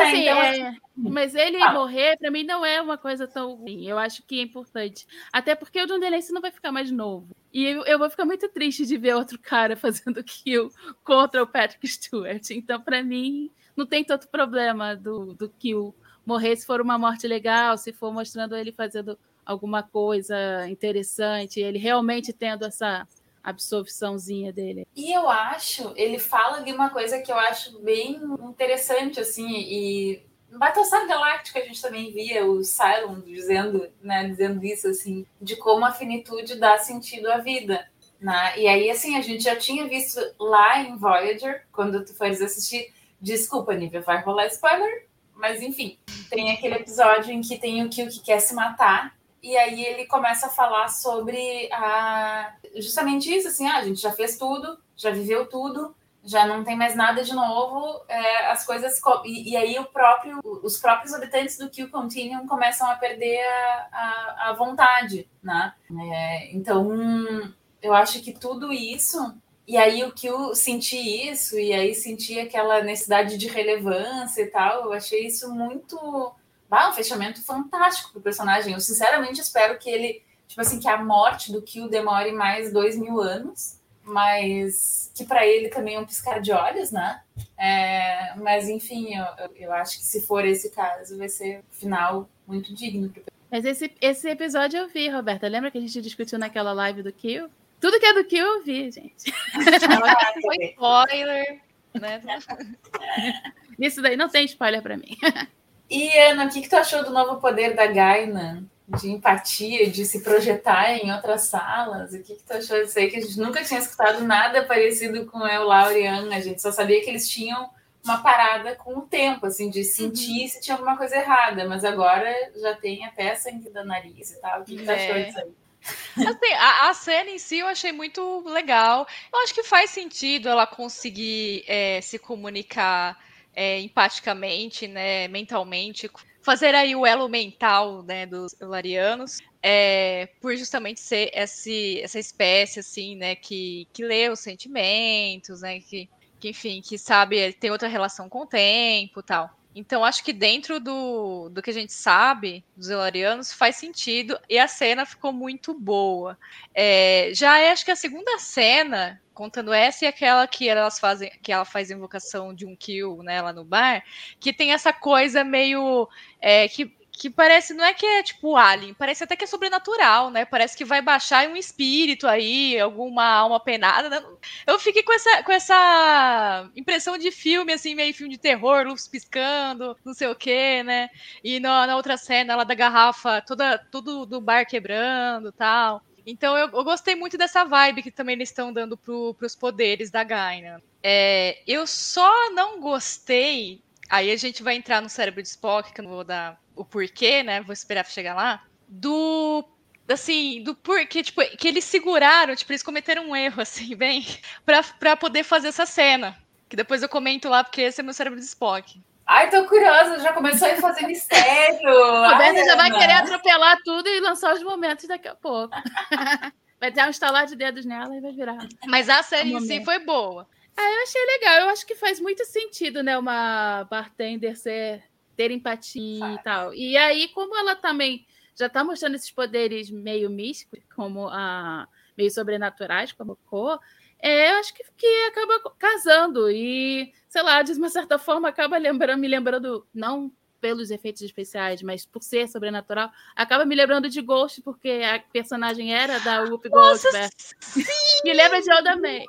[SPEAKER 2] assim, então, é, assim, mas ele ah. morrer, para mim, não é uma coisa tão ruim. Eu acho que é importante. Até porque o John Delance não vai ficar mais novo. E eu, eu, vou ficar muito triste de ver outro cara fazendo kill contra o Patrick Stewart. Então, para mim, não tem tanto problema do, do kill morrer se for uma morte legal, se for mostrando ele fazendo alguma coisa interessante, ele realmente tendo essa absorçãozinha dele.
[SPEAKER 1] E eu acho, ele fala de uma coisa que eu acho bem interessante, assim, e Battlestar Galáctica a gente também via o Cylon dizendo, né, dizendo isso, assim, de como a finitude dá sentido à vida. Né? E aí, assim, a gente já tinha visto lá em Voyager, quando tu fores assistir, desculpa, Nívia, vai rolar spoiler, mas enfim, tem aquele episódio em que tem o Kill que quer se matar e aí ele começa a falar sobre a, justamente isso, assim, ah, a gente já fez tudo, já viveu tudo, já não tem mais nada de novo, é, as coisas e, e, aí o próprio, os próprios habitantes do Kill Continuum começam a perder a, a, a vontade, né? É, então eu acho que tudo isso e aí o Kill sentir isso e aí sentir aquela necessidade de relevância e tal, eu achei isso muito, bah, um fechamento fantástico pro personagem. Eu sinceramente espero que ele, tipo assim, que a morte do Kill demore mais dois mil anos mas que para ele também é um piscar de olhos, né? É, mas enfim, eu, eu, acho que se for esse caso, vai ser um final muito digno.
[SPEAKER 2] Mas esse, esse episódio eu vi, Roberta. Lembra que a gente discutiu naquela live do Kill? Tudo que é do Kill eu vi, gente.
[SPEAKER 3] Foi spoiler, né?
[SPEAKER 2] Isso daí não tem spoiler para mim.
[SPEAKER 1] E Ana, o que, que tu achou do novo poder da Gaina? de empatia, de se projetar em outras salas. O que, que tu achou disso aí? Que a gente nunca tinha escutado nada parecido com eu, Laura e Ana. A gente só sabia que eles tinham uma parada com o tempo, assim, de sentir uhum. se tinha alguma coisa errada. Mas agora já tem até sangue da nariz e tal. O que, que tu é. achou disso aí?
[SPEAKER 3] Assim, a, a, cena em si eu achei muito legal. Eu acho que faz sentido ela conseguir é, se comunicar é, empaticamente, né, mentalmente fazer aí o elo mental né, dos larianos, é, por justamente ser esse, essa espécie assim, né, que, que lê os sentimentos, né, que, que enfim, que sabe tem outra relação com o tempo, tal. Então acho que dentro do, do que a gente sabe dos Elarianos faz sentido e a cena ficou muito boa. É, já é, acho que a segunda cena contando essa e aquela que elas fazem, que ela faz invocação de um kill, né, lá no bar, que tem essa coisa meio é, que que parece, não é que é tipo alien, parece até que é sobrenatural, né? Parece que vai baixar um espírito aí, alguma alma penada. Né? Eu fiquei com essa, com essa impressão de filme, assim, meio filme de terror, luz piscando, não sei o quê, né? E na, na outra cena, ela da garrafa, toda, tudo do bar quebrando tal. Então eu, eu, gostei muito dessa vibe que também eles estão dando para os poderes da Gaina. É, eu só não gostei. Aí a gente vai entrar no cérebro de Spock, que eu não vou dar o porquê, né? Vou esperar chegar lá. Do assim, do porquê, tipo, que eles seguraram, tipo, eles cometeram um erro, assim, bem, para poder fazer essa cena. Que depois eu comento lá, porque esse é meu cérebro de Spock.
[SPEAKER 1] Ai, tô curiosa, já começou a fazer mistério.
[SPEAKER 2] Roberta já vai querer atropelar tudo e lançar os momentos daqui a pouco. vai ter um estalar de dedos nela e vai virar.
[SPEAKER 3] Mas a série em si foi boa.
[SPEAKER 2] Ah, eu achei legal. Eu acho que faz muito sentido, né? Uma bartender ser, ter empatia e tal. E aí, como ela também já tá mostrando esses poderes meio místicos, como a meio sobrenaturais, como a Ko, é, eu acho que, que acaba casando e, sei lá, de uma certa forma acaba lembrando, me lembrando, não pelos efeitos especiais, mas por ser sobrenatural, acaba me lembrando de Ghost, porque a personagem era da Whoopi Goldberg. me lembra de Oda May.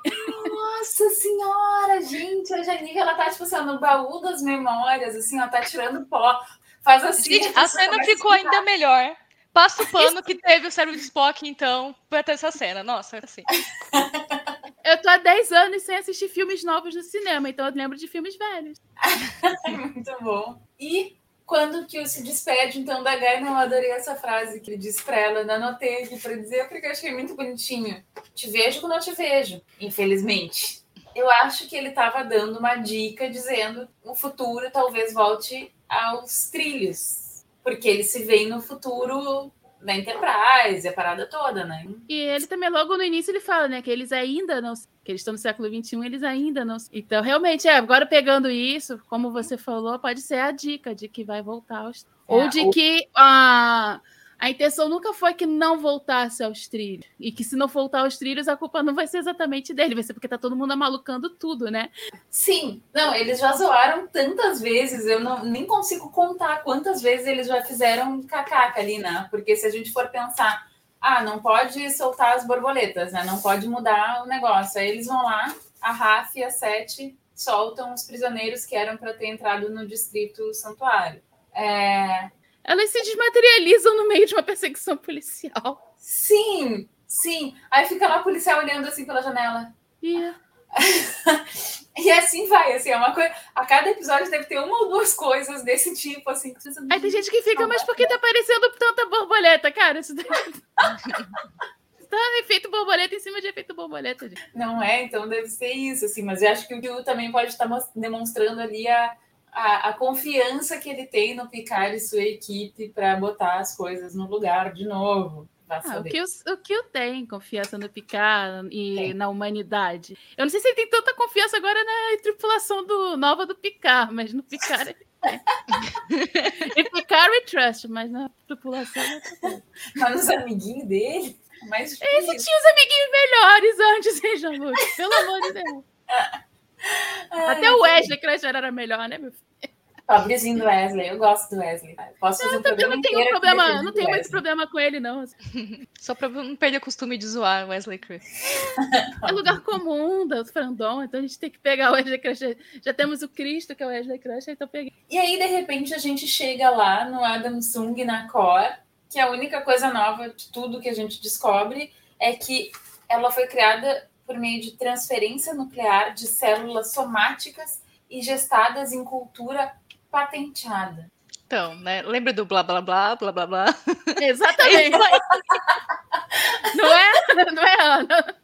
[SPEAKER 1] Nossa senhora, gente, a Janique, ela tá, tipo assim, no baú das memórias, assim, ela tá tirando pó. Faz assim.
[SPEAKER 3] Gente, a cena ficou ainda melhor. Passa o pano que teve o cérebro de Spock, então, pra ter essa cena. Nossa, assim.
[SPEAKER 2] Eu tô há 10 anos sem assistir filmes novos no cinema, então eu lembro de filmes velhos.
[SPEAKER 1] Muito bom. E quando que se despede, então, da Gaina, eu adorei essa frase que ele disse pra ela, eu anotei aqui pra dizer, porque eu achei muito bonitinho. Te vejo quando eu te vejo, infelizmente. Eu acho que ele estava dando uma dica, dizendo o futuro talvez volte aos trilhos. Porque ele se vê no futuro da Enterprise, a parada toda, né?
[SPEAKER 2] E ele também, logo no início, ele fala, né, que eles ainda não. Que eles estão no século XXI, eles ainda não. Então, realmente, é, agora pegando isso, como você falou, pode ser a dica de que vai voltar aos. É, ou de ou... que a. Uh a intenção nunca foi que não voltasse aos trilhos. E que se não voltar aos trilhos, a culpa não vai ser exatamente dele, vai ser porque tá todo mundo amalucando tudo, né?
[SPEAKER 1] Sim, não, eles já zoaram tantas vezes, eu não, nem consigo contar quantas vezes eles já fizeram cacaca ali, né? Porque se a gente for pensar, ah, não pode soltar as borboletas, né? Não pode mudar o negócio. Aí eles vão lá, a Raf e a Sete soltam os prisioneiros que eram para ter entrado no distrito santuário. É,
[SPEAKER 2] elas se desmaterializam no meio de uma perseguição policial.
[SPEAKER 1] Sim, sim. Aí fica lá o policial olhando assim pela janela.
[SPEAKER 2] Yeah.
[SPEAKER 1] E assim vai, assim, é uma coisa. A cada episódio deve ter uma ou duas coisas desse tipo, assim.
[SPEAKER 2] Aí tem gente que fica, mas por que tá aparecendo tanta borboleta? Cara, isso daí... tá efeito borboleta em cima de efeito borboleta, gente.
[SPEAKER 1] Não é, então deve ser isso, assim. Mas eu acho que o Yu também pode estar mos- demonstrando ali a, a, a confiança que ele tem no Picard e sua equipe para botar as coisas no lugar de novo.
[SPEAKER 2] Ah, o, que o, o que eu tenho confiança no Picard e
[SPEAKER 1] Tem.
[SPEAKER 2] na humanidade. Eu não sei se ele tem tanta confiança agora na tripulação do, nova do Picard, mas no Picard ele tem. em Picard we trust, mas na tripulação.
[SPEAKER 1] Mas nos amiguinhos dele, mas
[SPEAKER 2] Esse tinha os amiguinhos melhores antes, hein, Jean-Luc? Pelo amor de Deus. Até o Wesley Crusher era melhor, né, meu filho?
[SPEAKER 1] Pobrezinho do Wesley, eu gosto do Wesley. Posso fazer um
[SPEAKER 2] Eu
[SPEAKER 1] programa
[SPEAKER 2] não tenho
[SPEAKER 1] aqui
[SPEAKER 2] problema, não tenho muito problema com ele, não. assim.
[SPEAKER 3] Só pra não perder o costume de zoar o Wesley Chris.
[SPEAKER 2] É lugar comum do Frandon, então a gente tem que pegar o Wesley Crusher. Já temos o Cristo, que é o Wesley Crusher, então peguei.
[SPEAKER 1] E aí, de repente, a gente chega lá no Adam Sung na Core, que a única coisa nova de tudo que a gente descobre é que ela foi criada por meio de transferência nuclear de células somáticas e gestadas em cultura patenteada.
[SPEAKER 3] Então, né? Lembra do blá blá blá, blá blá blá?
[SPEAKER 2] Exatamente. não é? Não é, Ana?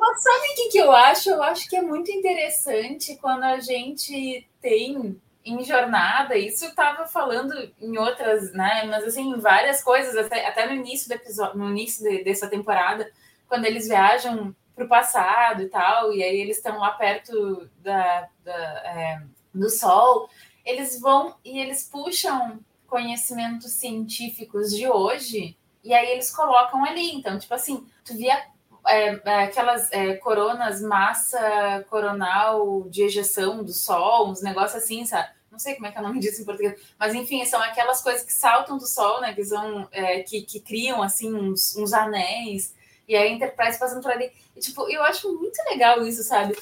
[SPEAKER 1] Mas sabe o que, que eu acho? Eu acho que é muito interessante quando a gente tem em jornada, isso eu estava falando em outras, né? Mas assim, em várias coisas, até, até no início do episódio, no início de- dessa temporada, quando eles viajam para o passado e tal, e aí eles estão lá perto da, da, é, do Sol, eles vão e eles puxam conhecimentos científicos de hoje e aí eles colocam ali. Então, tipo assim, tu via é, é, aquelas é, coronas massa coronal de ejeção do Sol, uns negócios assim, sabe? Não sei como é que é o nome disso em português, mas enfim, são aquelas coisas que saltam do Sol, né? Que são é, que, que criam assim uns, uns anéis e aí a Enterprise passando por ali. E, tipo, eu acho muito legal isso, sabe?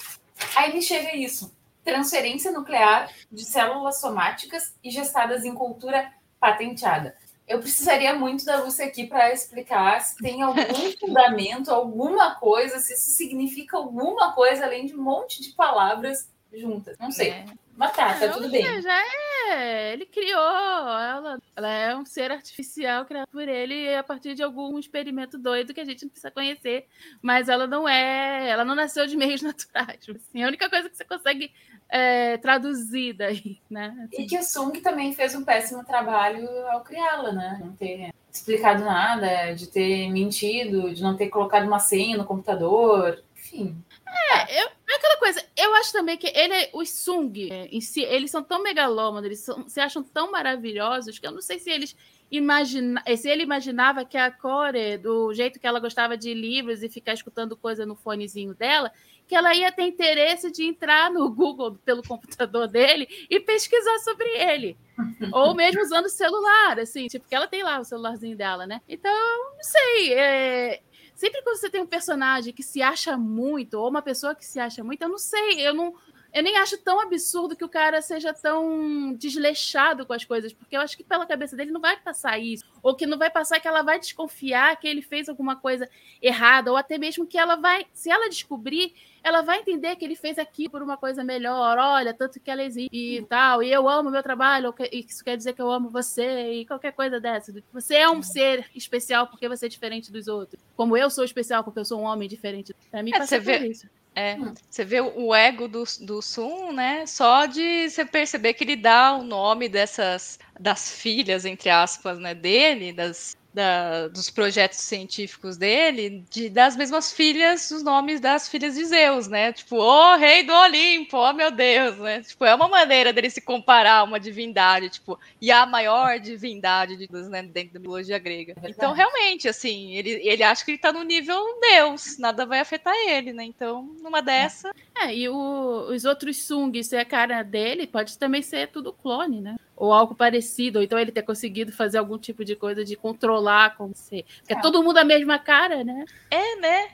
[SPEAKER 1] Aí me chega isso: transferência nuclear de células somáticas e gestadas em cultura patenteada. Eu precisaria muito da Lúcia aqui para explicar se tem algum fundamento, alguma coisa, se isso significa alguma coisa além de um monte de palavras juntas. Não sei.
[SPEAKER 3] É.
[SPEAKER 1] Mas tá, tá
[SPEAKER 2] Não,
[SPEAKER 1] tudo bem.
[SPEAKER 2] Já é. Ele criou ela. Ela é um ser artificial criado por ele a partir de algum experimento doido que a gente não precisa conhecer. Mas ela não é. Ela não nasceu de meios naturais. Assim, a única coisa que você consegue é, traduzir daí, né?
[SPEAKER 1] E que o Sung também fez um péssimo trabalho ao criá-la, né? Não ter explicado nada, de ter mentido, de não ter colocado uma senha no computador. Enfim.
[SPEAKER 2] É, eu, é aquela coisa, eu acho também que ele, os Sung, é, em si, eles são tão megalômanos, eles são- se acham tão maravilhosos que eu não sei se eles imagina, se ele imaginava que a Core, do jeito que ela gostava de livros e ficar escutando coisa no fonezinho dela, que ela ia ter interesse de entrar no Google pelo computador dele e pesquisar sobre ele. Ou mesmo usando o celular, assim, tipo, que ela tem lá o celularzinho dela, né? Então, não sei. é, Sempre quando você tem um personagem que se acha muito, ou uma pessoa que se acha muito, eu não sei, eu não. Eu nem acho tão absurdo que o cara seja tão desleixado com as coisas, porque eu acho que pela cabeça dele não vai passar isso. Ou que não vai passar que ela vai desconfiar que ele fez alguma coisa errada, ou até mesmo que ela vai, se ela descobrir, ela vai entender que ele fez aquilo por uma coisa melhor. Olha, tanto que ela existe e tal, e eu amo meu trabalho, e isso quer dizer que eu amo você, e qualquer coisa dessa. Você é um ser especial porque você é diferente dos outros. Como eu sou especial porque eu sou um homem diferente. Pra mim,
[SPEAKER 3] É,
[SPEAKER 2] passa
[SPEAKER 3] você vê-
[SPEAKER 2] isso.
[SPEAKER 3] É, você vê o ego do, do Sun, né? Só de você perceber que ele dá o nome dessas das filhas, entre aspas, né, dele, das, da- dos projetos científicos dele, de, das mesmas filhas, os nomes das filhas de Zeus, né? Tipo, ô rei do Olimpo, oh meu Deus, né? Tipo, é uma maneira dele se comparar a uma divindade, tipo, e a maior divindade de Deus, né, dentro da mitologia grega. Então, realmente, assim, ele, ele acha que ele tá no nível Deus, nada vai afetar ele, né? Então, numa dessa,
[SPEAKER 2] É, e o- os outros Sung ser a cara dele, pode também ser tudo clone, né? Ou algo parecido, ou então ele ter conseguido fazer algum tipo de coisa de controlar como ser. Porque é
[SPEAKER 1] É.
[SPEAKER 2] todo mundo a mesma cara, né?
[SPEAKER 3] é, né?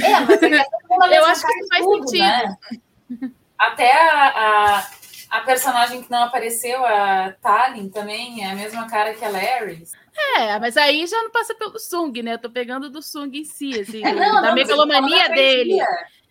[SPEAKER 1] É, mas é
[SPEAKER 2] Eu acho que faz
[SPEAKER 1] tudo,
[SPEAKER 2] sentido.
[SPEAKER 1] né? Até a, a, a personagem que não apareceu, a Talin, também é a mesma cara que a Larry.
[SPEAKER 2] É, mas aí já não passa pelo Sung, né? Eu tô pegando do Sung em si, assim,
[SPEAKER 1] É, não,
[SPEAKER 2] da
[SPEAKER 1] não,
[SPEAKER 2] megalomania
[SPEAKER 1] tô falando
[SPEAKER 2] dele.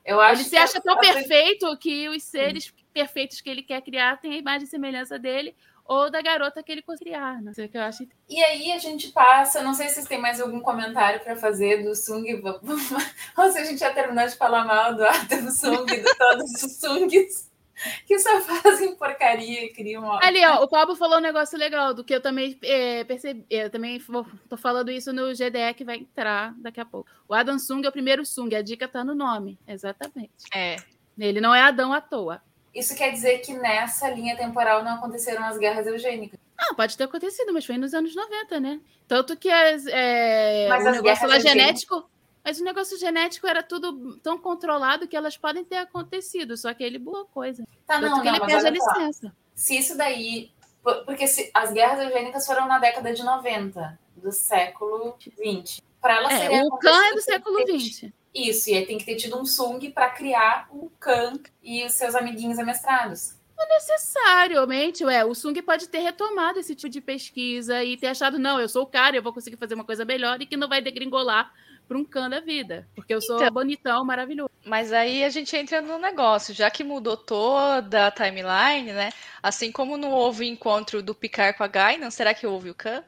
[SPEAKER 1] Eu acho
[SPEAKER 2] Ele se
[SPEAKER 1] que
[SPEAKER 2] acha tão perfeito que os seres perfeitos que ele quer criar têm a imagem e semelhança dele ou da garota que ele criar. Não sei o que eu acho.
[SPEAKER 1] E aí a gente passa, não sei se vocês têm mais algum comentário para fazer do Sung, ou se a gente já terminou de falar mal do Adam Sung, de todos os Sungs que só fazem porcaria e criam.
[SPEAKER 2] Ali, ó, o Pablo falou um negócio legal, do que eu também é, percebi. Eu também vou- tô falando isso no GDE que vai entrar daqui a pouco. O Adam Sung é o primeiro Sung, a dica tá no nome. Exatamente.
[SPEAKER 3] É.
[SPEAKER 2] Ele não é Adão à toa.
[SPEAKER 1] Isso quer dizer que nessa linha temporal não aconteceram as guerras eugênicas.
[SPEAKER 2] Ah, pode ter acontecido, mas foi nos anos 90, né? Tanto que as, é,
[SPEAKER 1] Mas
[SPEAKER 2] o negócio lá genético. Mas o negócio genético era tudo tão controlado que elas podem ter acontecido, só que ele boa coisa.
[SPEAKER 1] Tá,
[SPEAKER 2] Tanto
[SPEAKER 1] não,
[SPEAKER 2] que
[SPEAKER 1] não,
[SPEAKER 2] ele perde a
[SPEAKER 1] olha só.
[SPEAKER 2] licença.
[SPEAKER 1] Se isso daí. por- Porque se, as guerras eugênicas foram na década de 90, do século 20. Para elas
[SPEAKER 2] É,
[SPEAKER 1] terem
[SPEAKER 2] o Khan é do século XX.
[SPEAKER 1] Isso, e aí tem que ter tido um Sung para criar o Khan e os seus amiguinhos amestrados.
[SPEAKER 2] necessariamente, ué, o Sung pode ter retomado esse tipo de pesquisa e ter achado, não, eu sou o cara, eu vou conseguir fazer uma coisa melhor e que não vai degringolar para um can da vida, porque eu sou
[SPEAKER 3] Então.
[SPEAKER 2] bonitão, maravilhoso.
[SPEAKER 3] Mas aí a gente entra no negócio, já que mudou toda a timeline, né? Assim como não houve o encontro do Picard com a Guinan, será que houve o Khan?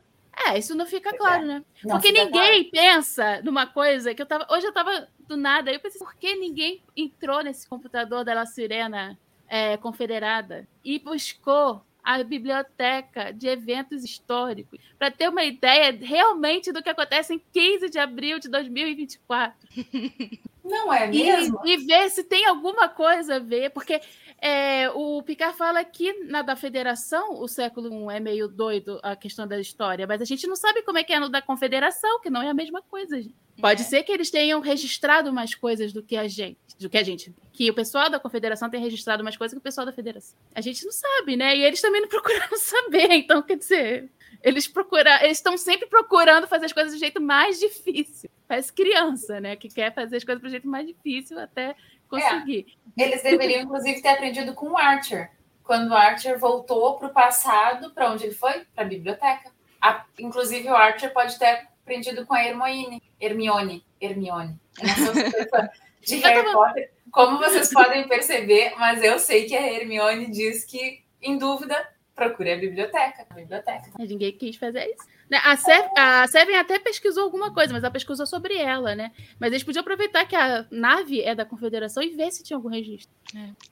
[SPEAKER 2] É, isso não fica claro, né?
[SPEAKER 1] Não
[SPEAKER 2] porque ninguém pensa numa coisa que eu tava. Hoje eu tava do nada, eu pensei, por que ninguém entrou nesse computador da La Sirena é, confederada e buscou a biblioteca de eventos históricos para ter uma ideia realmente do que acontece em 15 de abril de 2024?
[SPEAKER 1] Não é
[SPEAKER 2] E,
[SPEAKER 1] mesmo?
[SPEAKER 2] e ver se tem alguma coisa a ver, porque é, o Picard fala que na da Federação o século I é meio doido a questão da história, mas a gente não sabe como é que é no da Confederação, que não é a mesma coisa. gente. Pode
[SPEAKER 1] É.
[SPEAKER 2] ser que eles tenham registrado mais coisas do que a gente, do que a gente, que o pessoal da Confederação tem registrado mais coisas que o pessoal da Federação. A gente não sabe, né? E eles também não procuraram saber, então quer dizer, eles procuram, eles estão sempre procurando fazer as coisas do jeito mais difícil. Parece criança, né? Que quer fazer as coisas do jeito mais difícil até conseguir.
[SPEAKER 1] Eles deveriam, inclusive, ter aprendido com o Archer. Quando o Archer voltou para o passado, para onde ele foi? Para a biblioteca. A- inclusive, o Archer pode ter aprendido com a Hermione. Hermione. Hermione. De Harry Potter, como vocês podem perceber, mas eu sei que a Hermione diz que, em dúvida, procure a biblioteca. A biblioteca.
[SPEAKER 2] Ninguém quis fazer isso. Né? A, Sev- a Seven até pesquisou alguma coisa, mas ela pesquisou sobre ela, né? Mas eles podiam aproveitar que a nave é da Confederação e ver se tinha algum registro.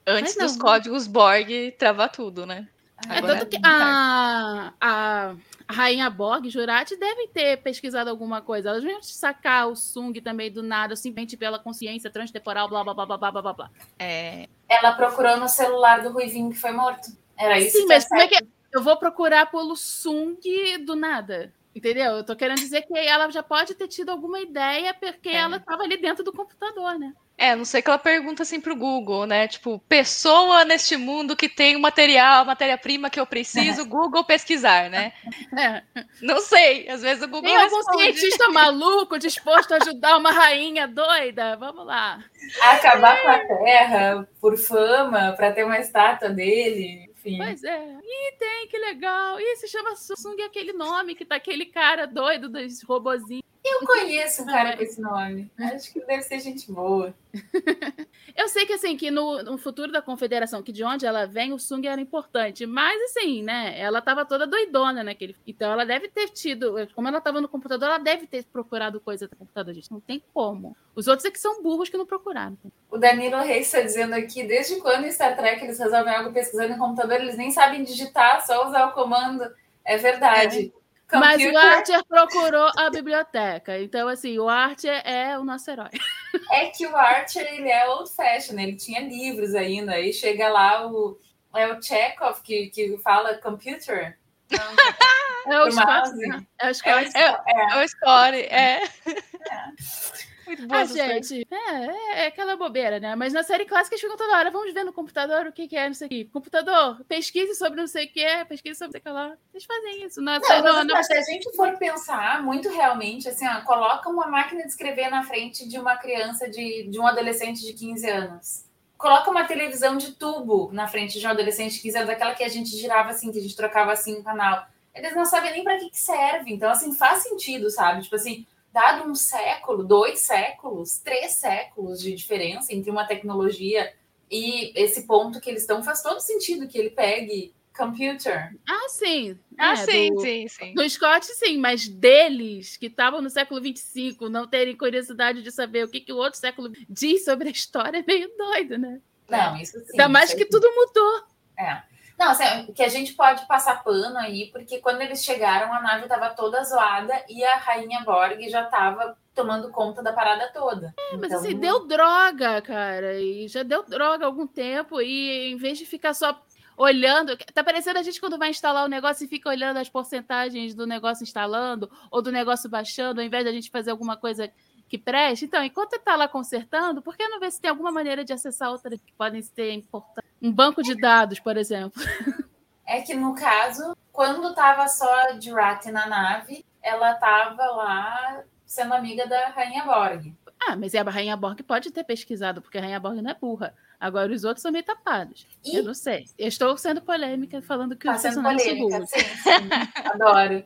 [SPEAKER 3] Antes
[SPEAKER 2] Mas
[SPEAKER 3] dos códigos Borg travar tudo, né?
[SPEAKER 2] É
[SPEAKER 3] Agora
[SPEAKER 2] tanto que
[SPEAKER 1] tá.
[SPEAKER 2] a, a, Rainha Borg, Jurati, devem ter pesquisado alguma coisa. Elas iam sacar o Sung também do nada, simplesmente pela consciência transtemporal, blá blá blá blá blá blá blá, blá.
[SPEAKER 3] É,
[SPEAKER 1] Ela procurou no celular do Ruivinho que foi morto. Era isso
[SPEAKER 2] Sim,
[SPEAKER 1] que
[SPEAKER 2] mas como é que
[SPEAKER 1] Seven-
[SPEAKER 2] eu vou procurar pelo Sung do nada? Entendeu? Eu tô querendo dizer que ela já pode ter tido alguma ideia porque
[SPEAKER 3] É.
[SPEAKER 2] ela estava ali dentro do computador, né?
[SPEAKER 3] é, não sei que ela pergunta assim pro Google, né? Tipo, pessoa neste mundo que tem o material, matéria-prima que eu preciso, Google pesquisar, né?
[SPEAKER 2] É.
[SPEAKER 3] Não sei, às vezes o Google
[SPEAKER 2] Tem algum
[SPEAKER 3] responde.
[SPEAKER 2] cientista maluco disposto a ajudar uma rainha doida? Vamos lá.
[SPEAKER 1] acabar com a Terra por fama, para ter uma estátua dele, enfim.
[SPEAKER 2] Pois é. Ih, tem, que legal. Ih, se chama Sung é aquele nome que tá aquele cara doido dos robozinhos.
[SPEAKER 1] Eu conheço um cara com esse nome. Acho que deve ser gente boa.
[SPEAKER 2] Eu sei que assim, que no, no futuro da confederação, que de onde ela vem, o Sung era importante. Mas assim, né? Ela tava toda doidona naquele. Então ela deve ter tido. Como ela tava no computador, ela deve ter procurado coisa do computador, gente. Não tem como. Os outros é que são burros que não procuraram.
[SPEAKER 1] O Danilo Reis está dizendo aqui, desde quando em Star Trek eles resolvem algo pesquisando em computador, eles nem sabem digitar, só usar o comando. É verdade.
[SPEAKER 2] Mas o Archer procurou a biblioteca. Então, assim, o Archer é o nosso herói.
[SPEAKER 1] é que o Archer ele é old fashion, ele tinha livros ainda. Aí chega lá o é o Chekhov que, que fala computer. Não,
[SPEAKER 2] É o Scott.
[SPEAKER 1] mouse.
[SPEAKER 2] né? É o
[SPEAKER 1] é, o,
[SPEAKER 2] Scott.
[SPEAKER 1] é,
[SPEAKER 3] É o é. Muito boa
[SPEAKER 2] Ah, gente, é, é, é aquela bobeira, né? Mas na série clássica eles ficam toda hora, vamos ver no computador o que, que é, não sei o que. Computador, pesquise sobre não sei o que, pesquise sobre não sei o que lá. Eles fazem isso. Na,
[SPEAKER 1] Não,
[SPEAKER 2] na-
[SPEAKER 1] mas,
[SPEAKER 2] na-
[SPEAKER 1] se a gente for pensar muito realmente, assim, ó, coloca uma máquina de escrever na frente de uma criança, de, de um adolescente de 15 anos. Coloca uma televisão de tubo na frente de um adolescente de 15 anos, aquela que a gente girava assim, que a gente trocava assim o canal. Eles não sabem nem para que, que serve. Então, assim, faz sentido, sabe? Tipo assim, dado um século, dois séculos, três séculos de diferença entre uma tecnologia e esse ponto que eles estão, faz todo sentido que ele pegue computer.
[SPEAKER 2] Ah, sim.
[SPEAKER 3] Ah,
[SPEAKER 2] É,
[SPEAKER 3] sim,
[SPEAKER 2] do-
[SPEAKER 3] sim, sim.
[SPEAKER 2] Do Scott, sim, mas deles, que estavam no século XXV, não terem curiosidade de saber o que, que o outro século diz sobre a história, é meio doido, né?
[SPEAKER 1] Não, isso sim.
[SPEAKER 2] Ainda mais que tudo mudou.
[SPEAKER 1] É. Não, assim, que a gente pode passar pano aí, porque quando eles chegaram, a nave estava toda zoada e a rainha Borg já estava tomando conta da parada toda.
[SPEAKER 2] É, mas
[SPEAKER 1] Então,
[SPEAKER 2] assim, deu droga, cara. E já deu droga há algum tempo. E em vez de ficar só olhando. Tá parecendo a gente quando vai instalar o negócio e fica olhando as porcentagens do negócio instalando ou do negócio baixando, ao invés da gente fazer alguma coisa que preste. Então, enquanto tá lá consertando, por que não ver se tem alguma maneira de acessar outras que podem ser importantes? Um banco de dados, por exemplo.
[SPEAKER 1] É que no caso, quando tava só de Rat na nave, ela tava lá sendo amiga da rainha Borg.
[SPEAKER 2] Ah, mas a Rainha Borg pode ter pesquisado, porque a Rainha Borg não é burra. Agora os outros são meio tapados.
[SPEAKER 1] E
[SPEAKER 2] Eu não sei. Eu estou sendo polêmica falando que
[SPEAKER 1] tá
[SPEAKER 2] os
[SPEAKER 1] sendo
[SPEAKER 2] personagens são
[SPEAKER 1] polêmica.
[SPEAKER 2] burros.
[SPEAKER 1] Sim, sim. Adoro.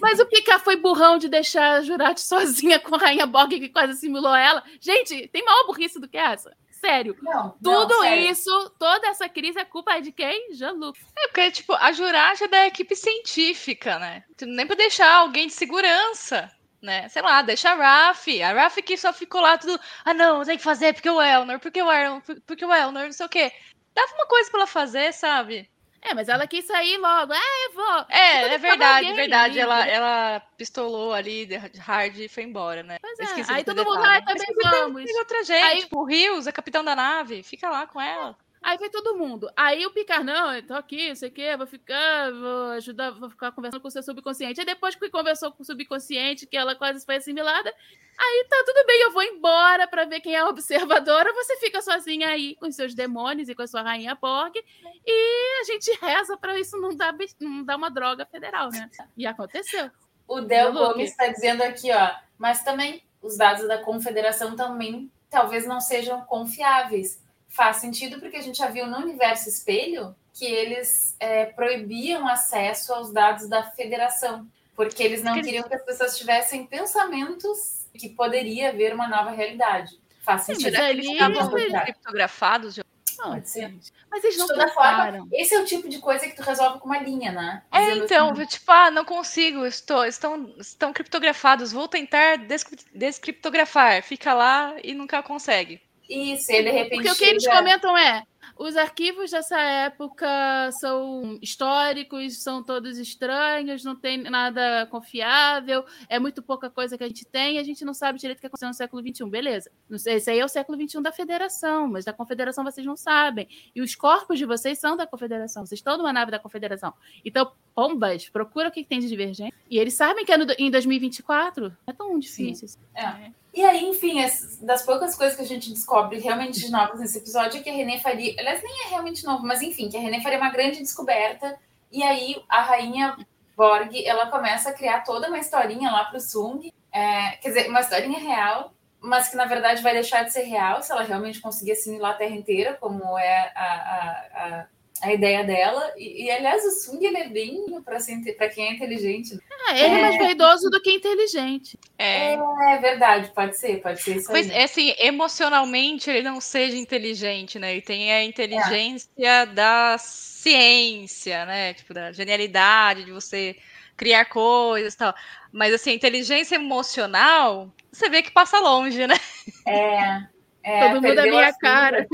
[SPEAKER 2] Mas o Picard foi burrão de deixar a Jurati sozinha com a Rainha Borg que quase simulou ela. Gente, tem maior burrice do que essa? Sério.
[SPEAKER 1] Não,
[SPEAKER 2] Tudo
[SPEAKER 1] não, sério.
[SPEAKER 2] isso, toda essa crise, a culpa é de quem? Jean-Luc.
[SPEAKER 3] É porque, tipo, a Jurati é da equipe científica, né? Nem pra deixar alguém de segurança, né? Sei lá, deixa a Raf. A Raf que só ficou lá tudo. Ah, não, tem que fazer porque o Elnor, porque o Elnor, porque o Elnor, não sei o quê. Dava uma coisa pra ela fazer, sabe?
[SPEAKER 2] É, mas ela quis sair logo. É, eu vou.
[SPEAKER 3] É, é verdade,
[SPEAKER 2] alguém
[SPEAKER 3] verdade. Ela,
[SPEAKER 2] né?
[SPEAKER 3] ela pistolou ali de hard e foi embora, né?
[SPEAKER 2] Pois
[SPEAKER 3] Eu
[SPEAKER 2] é.
[SPEAKER 3] esqueci
[SPEAKER 2] Aí todo mundo,
[SPEAKER 3] detalhe.
[SPEAKER 2] ah, também
[SPEAKER 3] Mas
[SPEAKER 2] vamos.
[SPEAKER 3] Tem outra gente,
[SPEAKER 2] Aí-
[SPEAKER 3] tipo, o Rios, é capitão da nave, fica lá com ela.
[SPEAKER 2] Aí foi todo mundo. Aí o Picard, não, eu tô aqui, não sei o quê, vou ficar, vou ajudar, vou ficar conversando com o seu subconsciente. Aí depois que conversou com o subconsciente, que ela quase foi assimilada, aí tá tudo bem, eu vou embora pra ver quem é a observadora. Você fica sozinha aí com seus demônios e com a sua rainha Borg. E a gente reza pra isso não dar, não dar uma droga federal, né? E aconteceu.
[SPEAKER 1] O Del. Gomes está dizendo aqui, ó, mas também os dados da confederação também talvez não sejam confiáveis. Faz sentido porque a gente já viu no universo espelho que eles é, proibiam acesso aos dados da federação, porque eles não queriam que as pessoas tivessem pensamentos que poderia haver uma nova realidade. Faz
[SPEAKER 2] Sim,
[SPEAKER 1] sentido.
[SPEAKER 2] mas
[SPEAKER 3] Eles estavam criptografados. de-
[SPEAKER 2] Não,
[SPEAKER 1] Pode ser.
[SPEAKER 2] Mas eles
[SPEAKER 1] De
[SPEAKER 2] não
[SPEAKER 1] toda forma, esse é o tipo de coisa que tu resolve com uma linha, né?
[SPEAKER 3] É,
[SPEAKER 1] Dizendo
[SPEAKER 3] então,
[SPEAKER 1] assim,
[SPEAKER 3] tipo, ah, não consigo, estou, estão, estão criptografados, vou tentar descri- descriptografar. Fica lá e nunca consegue.
[SPEAKER 1] Isso, e de repente.
[SPEAKER 2] Porque o que eles
[SPEAKER 1] chega-
[SPEAKER 2] comentam é: os arquivos dessa época são históricos, são todos estranhos, não tem nada confiável, é muito pouca coisa que a gente tem, e a gente não sabe direito o que aconteceu no século XXI. Beleza. Não sei, Esse aí é o século XXI da federação, mas da confederação vocês não sabem. E os corpos de vocês são da confederação, vocês estão numa nave da confederação. Então, pombas, procura o que tem de divergente. E eles sabem que é no- em 2024. Não é tão difícil. assim.
[SPEAKER 1] E aí, enfim, as- das poucas coisas que a gente descobre realmente de novas nesse episódio é que a René faria. Aliás, nem é realmente novo, mas enfim, que a René faria uma grande descoberta. E aí a rainha Borg ela começa a criar toda uma historinha lá pro Sung. é, quer dizer, uma historinha real, mas que na verdade vai deixar de ser real se ela realmente conseguir assimilar a Terra inteira, como é a, a, a ideia dela. E, e, aliás, o Sung ele é bem para quem é inteligente.
[SPEAKER 2] Ah, ele é mais vaidoso do que inteligente.
[SPEAKER 3] É,
[SPEAKER 1] É verdade, pode ser, pode ser isso
[SPEAKER 3] Pois
[SPEAKER 1] aí.
[SPEAKER 3] é assim, emocionalmente ele não seja inteligente, né? Ele tem a inteligência da ciência, né? Tipo, da genialidade, de você criar coisas e tal. Mas assim, a inteligência emocional, você vê que passa longe, né?
[SPEAKER 1] É, é,
[SPEAKER 2] Todo mundo é minha cara.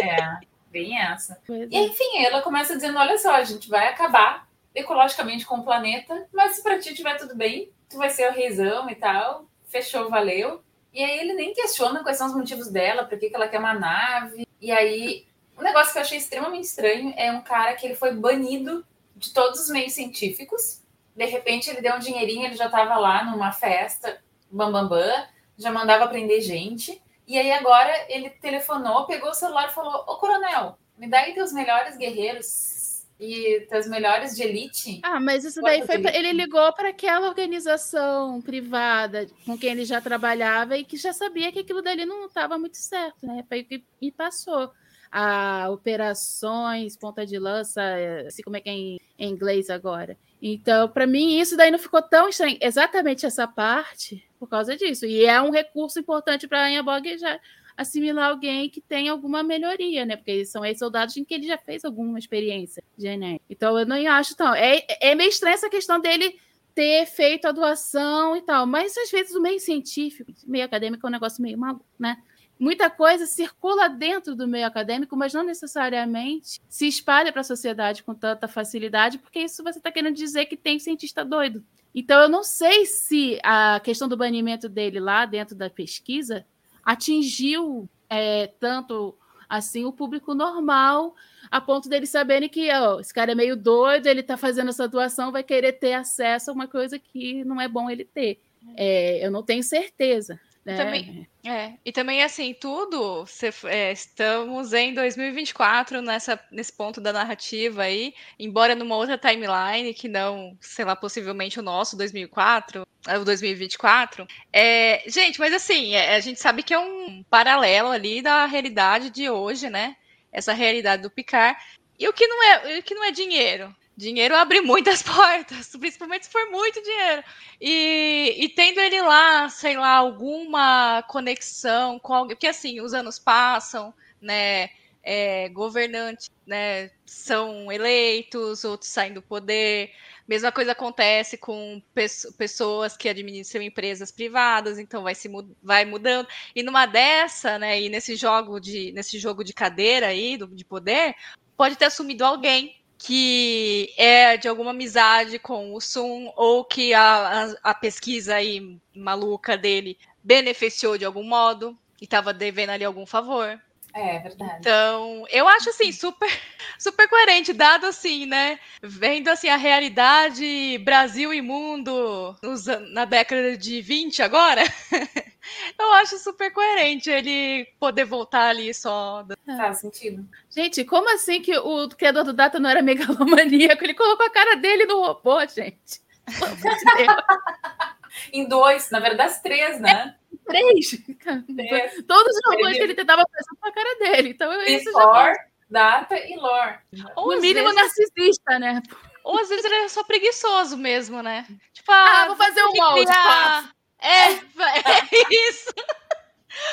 [SPEAKER 1] É, bem essa. E
[SPEAKER 2] é.
[SPEAKER 1] enfim, ela começa dizendo: olha só, a gente vai acabar ecologicamente com o planeta, mas se pra ti estiver tudo bem, tu vai ser o reizão e tal, fechou, valeu. E aí ele nem questiona quais são os motivos dela, por que, que ela quer uma nave. E aí, um negócio que eu achei extremamente estranho é um cara que ele foi banido de todos os meios científicos. De repente ele deu um dinheirinho, ele já estava lá numa festa, bambambam, bam, bam, já mandava prender gente. E aí agora ele telefonou, pegou o celular e falou: Ô coronel, me dá aí teus melhores guerreiros e teus melhores de elite.
[SPEAKER 2] Ah, mas isso daí foi. pra-
[SPEAKER 1] ele-
[SPEAKER 2] ligou para aquela organização privada com quem ele já trabalhava e que já sabia que aquilo dali não estava muito certo, né? Que me passou. A operações, ponta de lança, assim como é que é em, em inglês agora. Então, para mim, isso daí não ficou tão estranho. Exatamente essa parte, por causa disso. E é um recurso importante para a Ingeborg já assimilar alguém que tem alguma melhoria, né? Porque são ex-soldados em que ele já fez alguma experiência genética. Então, eu não acho tão. É, é meio estranha essa questão dele ter feito a doação e tal, mas às vezes o meio científico, meio acadêmico é um negócio meio maluco, né? Muita coisa circula dentro do meio acadêmico, mas não necessariamente se espalha para a sociedade com tanta facilidade, porque isso você está querendo dizer que tem cientista doido. Então, eu não sei se a questão do banimento dele lá dentro da pesquisa atingiu é, tanto assim o público normal, a ponto deles saberem que ó, esse cara é meio doido, ele está fazendo essa doação, vai querer ter acesso a uma coisa que não é bom ele ter. É, eu não tenho certeza.
[SPEAKER 3] É. Também, é. E também, assim, tudo, cê, é, estamos em 2024 nessa, nesse ponto da narrativa aí, embora numa outra timeline, que não, sei lá, possivelmente o nosso 2004, o 2024. É, gente, mas assim, é, a gente sabe que é um paralelo ali da realidade de hoje, né? Essa realidade do Picard. E o que não é, o que não é dinheiro? Dinheiro abre muitas portas, principalmente se for muito dinheiro. E, e tendo ele lá, sei lá, alguma conexão com alguém. Porque assim, os anos passam, né? É, governantes né, são eleitos, outros saem do poder. Mesma coisa acontece com pessoas que administram empresas privadas, então vai se vai mudando. E numa dessa, né, e nesse jogo de nesse jogo de cadeira aí do, de poder, pode ter assumido alguém que é de alguma amizade com o Sun ou que a, a, a pesquisa aí maluca dele beneficiou de algum modo e estava devendo ali algum favor.
[SPEAKER 1] É, é, verdade.
[SPEAKER 3] Então, eu acho assim super super coerente dado assim, né? Vendo assim a realidade Brasil e mundo na década de 20 agora. Eu acho super coerente ele poder voltar ali só.
[SPEAKER 1] Faz sentido.
[SPEAKER 2] Gente, como assim que o criador do Data não era megalomaníaco? Ele colocou a cara dele no robô, gente.
[SPEAKER 1] em dois, na verdade, três, né?
[SPEAKER 2] É, três. três. Todos os robôs que ele tentava fazer com a cara dele. Então, eu
[SPEAKER 1] isso já Data e Lore.
[SPEAKER 2] Ou no mínimo vezes... narcisista, né?
[SPEAKER 3] Ou às vezes ele é só preguiçoso mesmo, né?
[SPEAKER 2] Tipo, ah, ah vou fazer um molde. Criar...
[SPEAKER 3] É, é isso.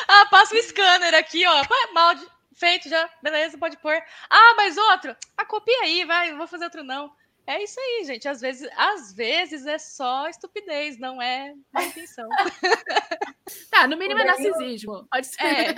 [SPEAKER 3] ah, passa o scanner aqui, ó. Molde feito já, beleza, pode pôr. Ah, mas outro? Ah, copia aí, vai, não vou fazer outro não. É isso aí, gente. Às vezes, às vezes é só estupidez, não é má intenção.
[SPEAKER 2] tá, no mínimo é narcisismo. Pode ser. É,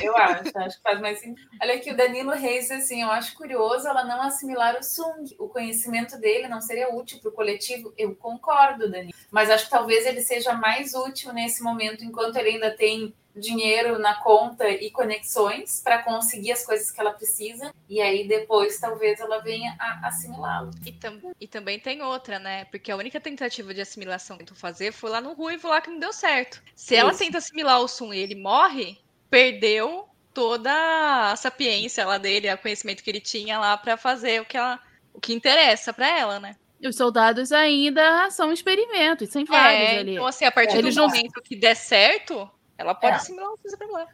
[SPEAKER 1] eu acho, acho que faz mais sentido. Olha aqui, o Danilo Reis, assim, eu acho curioso ela não assimilar o Sung. O conhecimento dele não seria útil para o coletivo. Eu concordo, Danilo. Mas acho que talvez ele seja mais útil nesse momento, enquanto ele ainda tem dinheiro na conta e conexões para conseguir as coisas que ela precisa, e aí depois talvez ela venha a assimilá-lo.
[SPEAKER 3] E, tam e, também tem outra, né? Porque a única tentativa de assimilação que tu fazer foi lá no Ruivo lá que não deu certo. Se Isso. ela tenta assimilar o Sun e ele morre, perdeu toda a sapiência lá dele, o conhecimento que ele tinha lá para fazer o que ela o que interessa para ela, né?
[SPEAKER 2] Os soldados ainda são experimentos, sem vários é, ali.
[SPEAKER 3] Então, assim, a partir é, do momento que der certo, ela pode é. assimilar uma coisa pra lá.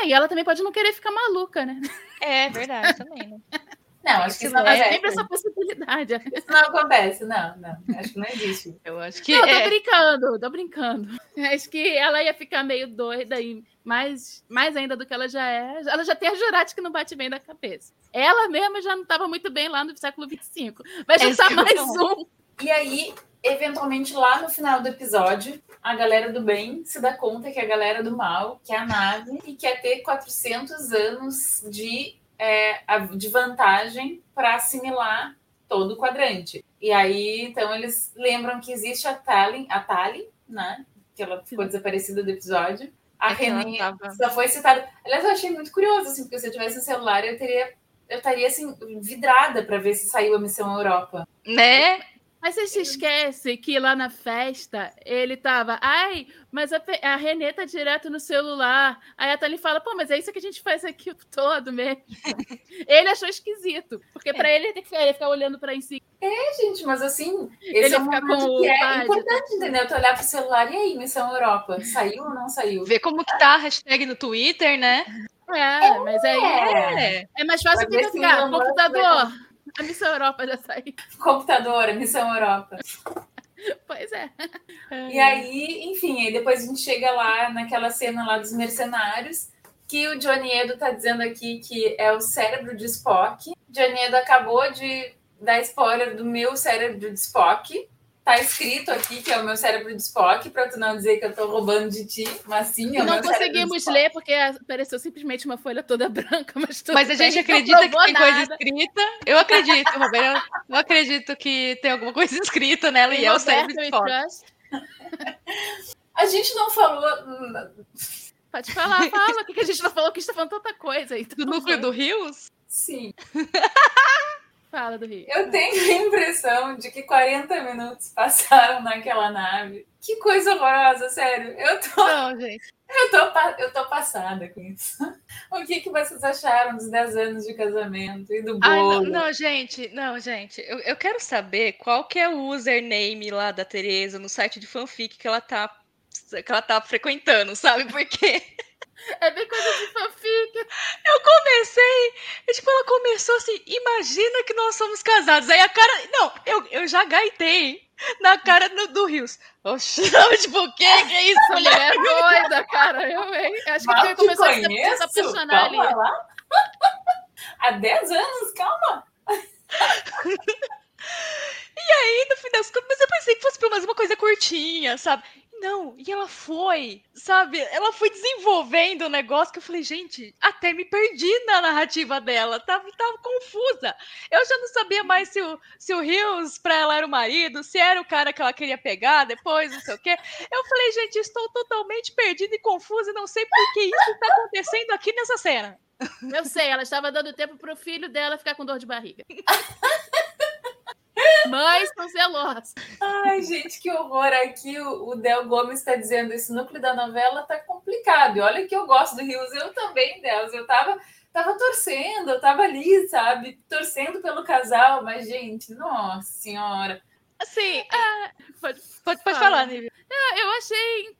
[SPEAKER 2] É, e ela também pode não querer ficar maluca, né?
[SPEAKER 3] É, verdade, também, né?
[SPEAKER 1] Não, acho que isso não é
[SPEAKER 2] sempre essa possibilidade.
[SPEAKER 1] Isso não acontece, não, não. Acho que não existe.
[SPEAKER 3] Eu acho que.
[SPEAKER 2] Não,
[SPEAKER 3] é.
[SPEAKER 2] tô brincando, tô brincando. Acho que ela ia ficar meio doida e mais, mais ainda do que ela já é. Ela já tem a Jurati que não bate bem na cabeça. Ela mesma já não estava muito bem lá no século XXV. Vai juntar é mais um.
[SPEAKER 1] E aí, eventualmente, lá no final do episódio, a galera do bem se dá conta que a galera do mal, que é a nave, e quer ter 400 anos de, é, de vantagem para assimilar todo o quadrante. E aí, então, eles lembram que existe a Tali, a Tali, né? Que ela ficou desaparecida do episódio. A é René só foi citada. Aliás, eu achei muito curioso, assim, porque se eu tivesse um celular, eu teria eu estaria assim vidrada para ver se saiu a missão Europa.
[SPEAKER 3] Né?
[SPEAKER 2] Mas você se esquece que lá na festa ele tava, ai, mas a, a Renê tá direto no celular. Aí a Thalie fala, pô, mas é isso que a gente faz aqui o todo mesmo. ele achou esquisito, porque é. para ele ele ficar, ficar olhando para em si.
[SPEAKER 1] É, gente, mas assim, esse ele é um com que é importante, entendeu? Tu olhar pro celular e aí, missão Europa, saiu ou não saiu?
[SPEAKER 3] Ver como que tá a hashtag no Twitter, né?
[SPEAKER 2] É, mas aí
[SPEAKER 3] É.
[SPEAKER 2] é mais fácil que ficar. Computador. A Missão Europa já saiu.
[SPEAKER 1] Computador, Missão Europa.
[SPEAKER 2] Pois é.
[SPEAKER 1] E aí, enfim, aí depois a gente chega lá naquela cena lá dos mercenários, que o Johnny Edo tá dizendo aqui que é o cérebro de Spock. Johnny Edo acabou de dar spoiler do meu cérebro de Spock. Tá escrito aqui que é o meu cérebro de Spock, pra tu não dizer que eu tô roubando de ti, mas sim, é o
[SPEAKER 2] Não conseguimos ler porque apareceu simplesmente uma folha toda branca, mas tudo
[SPEAKER 3] Mas a gente acredita que tem coisa
[SPEAKER 2] nada.
[SPEAKER 3] escrita. Eu acredito, Roberto. Eu acredito que tem alguma coisa escrita nela e
[SPEAKER 2] Tem
[SPEAKER 3] é o cérebro de
[SPEAKER 2] e
[SPEAKER 3] Spock.
[SPEAKER 1] A gente não falou.
[SPEAKER 2] Pode falar, fala. O que que a gente não falou? Que a gente tá falando tanta coisa aí.
[SPEAKER 3] Do núcleo do Rios?
[SPEAKER 1] Sim,
[SPEAKER 2] Fala do Rio.
[SPEAKER 1] eu tenho a impressão de que 40 minutos passaram naquela nave. Que coisa horrorosa, sério. Eu tô
[SPEAKER 3] Não, gente.
[SPEAKER 1] Eu tô, eu tô passada com isso. O que, que vocês acharam dos 10 anos de casamento e do
[SPEAKER 3] Ai, não,
[SPEAKER 1] bolo?
[SPEAKER 3] não, gente, não, gente. Eu, eu quero saber qual que é o username lá da Tereza no site de fanfic que ela tá que ela tá frequentando, sabe? Porque
[SPEAKER 2] É bem coisa de fanfic.
[SPEAKER 3] eu comecei, e, tipo, ela começou assim, imagina que nós somos casados. Aí a cara, não, eu, eu já gaitei na cara do, do Rios. Oxi, tipo, o que que é isso,
[SPEAKER 2] Essa
[SPEAKER 3] mulher?
[SPEAKER 2] é doida, cara. Eu, hein? Acho que
[SPEAKER 1] Mal
[SPEAKER 2] ele
[SPEAKER 1] te
[SPEAKER 2] começou a se apaixonar ali.
[SPEAKER 1] calma lá. Há 10 anos, calma.
[SPEAKER 3] E aí, no fim das contas, mas eu pensei que fosse pelo menos uma coisa curtinha, sabe? Não, e ela foi, sabe? Ela foi desenvolvendo o negócio que eu falei, gente, até me perdi na narrativa dela, tava, tava confusa. Eu já não sabia mais se o, se o Rios pra ela era o marido, se era o cara que ela queria pegar depois, não sei o quê. Eu falei, gente, estou totalmente perdida e confusa e não sei por que isso está acontecendo aqui nessa cena.
[SPEAKER 2] Eu sei, ela estava dando tempo pro filho dela ficar com dor de barriga. Mães são zelosas.
[SPEAKER 1] Ai, gente, que horror. Aqui o, Del Gomes está dizendo esse núcleo da novela tá complicado. E olha que eu gosto do Rios, eu também, Deus. Eu tava, tava torcendo, eu tava ali, sabe? Torcendo pelo casal, mas, gente, nossa senhora.
[SPEAKER 3] Assim,
[SPEAKER 2] Pode,
[SPEAKER 3] pode, pode
[SPEAKER 2] Fala.
[SPEAKER 3] falar, Nívia.
[SPEAKER 2] eu achei.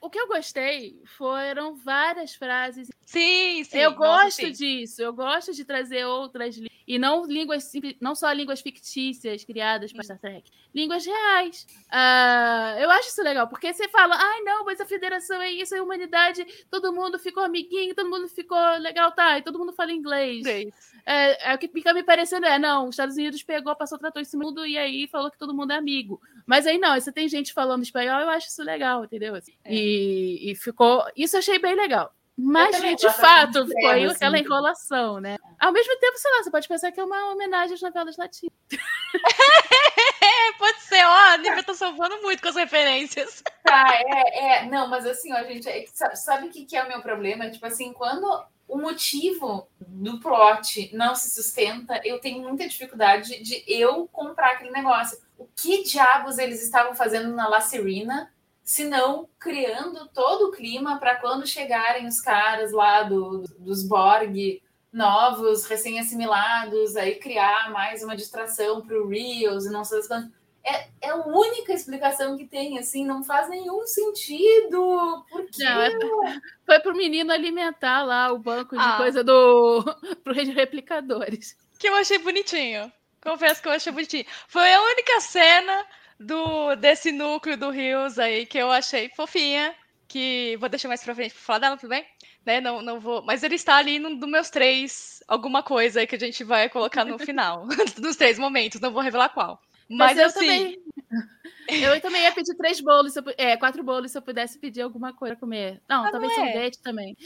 [SPEAKER 2] O que eu gostei foram várias frases.
[SPEAKER 3] Sim, sim.
[SPEAKER 2] eu
[SPEAKER 3] nossa,
[SPEAKER 2] gosto
[SPEAKER 3] sim.
[SPEAKER 2] disso. Eu gosto de trazer outras línguas. E não línguas não só línguas fictícias criadas para Star Trek. Línguas reais. Ah, eu acho isso legal, porque você fala, ai não, mas a federação é isso, é a humanidade, todo mundo ficou amiguinho, todo mundo ficou legal, tá? E todo mundo fala inglês.
[SPEAKER 3] Inglês.
[SPEAKER 2] É, é o que fica me parecendo é, não, os Estados Unidos pegou, passou, tratou esse mundo e aí falou que todo mundo é amigo. Mas aí não, aí você tem gente falando espanhol, eu acho isso legal, entendeu? Assim,
[SPEAKER 3] É.
[SPEAKER 2] E, e ficou. Isso eu achei bem legal. Mas, de fato,
[SPEAKER 1] extremo,
[SPEAKER 2] aquela
[SPEAKER 1] assim.
[SPEAKER 2] enrolação, né? Ao mesmo tempo, sei lá, você pode pensar que é uma homenagem às novelas latinas.
[SPEAKER 3] Pode ser, ó, a Nívia tá salvando muito com as referências.
[SPEAKER 1] Tá, é, é. Não, mas assim, ó, gente, é sabe o que, que é o meu problema? Tipo assim, quando o motivo do plot não se sustenta, eu tenho muita dificuldade de eu comprar aquele negócio. O que diabos eles estavam fazendo na La Serena, se não criando todo o clima para quando chegarem os caras lá do, dos Borg novos, recém-assimilados, aí criar mais uma distração para o Rios e não sei as quantas. É, é a única explicação que tem, assim, não faz nenhum sentido. Por quê?
[SPEAKER 2] Não, é- Foi pro menino alimentar lá o banco de
[SPEAKER 3] Ah.
[SPEAKER 2] coisa do. pro rei de replicadores.
[SPEAKER 3] Que eu achei bonitinho. Confesso que eu achei bonitinho. Foi a única cena do desse núcleo do Rios aí que eu achei fofinha. Que vou deixar mais pra frente pra falar dela, tudo bem? Né? Não, não vou. Mas ele está ali no, dos meus três, alguma coisa aí que a gente vai colocar no final. dos três momentos, não vou revelar qual. Mas,
[SPEAKER 2] eu
[SPEAKER 3] assim,
[SPEAKER 2] também. Eu também ia pedir três bolos, eu é, quatro bolos se eu pudesse pedir alguma coisa pra comer. Não,
[SPEAKER 3] Ah,
[SPEAKER 2] talvez
[SPEAKER 3] não é?
[SPEAKER 2] sorvete também.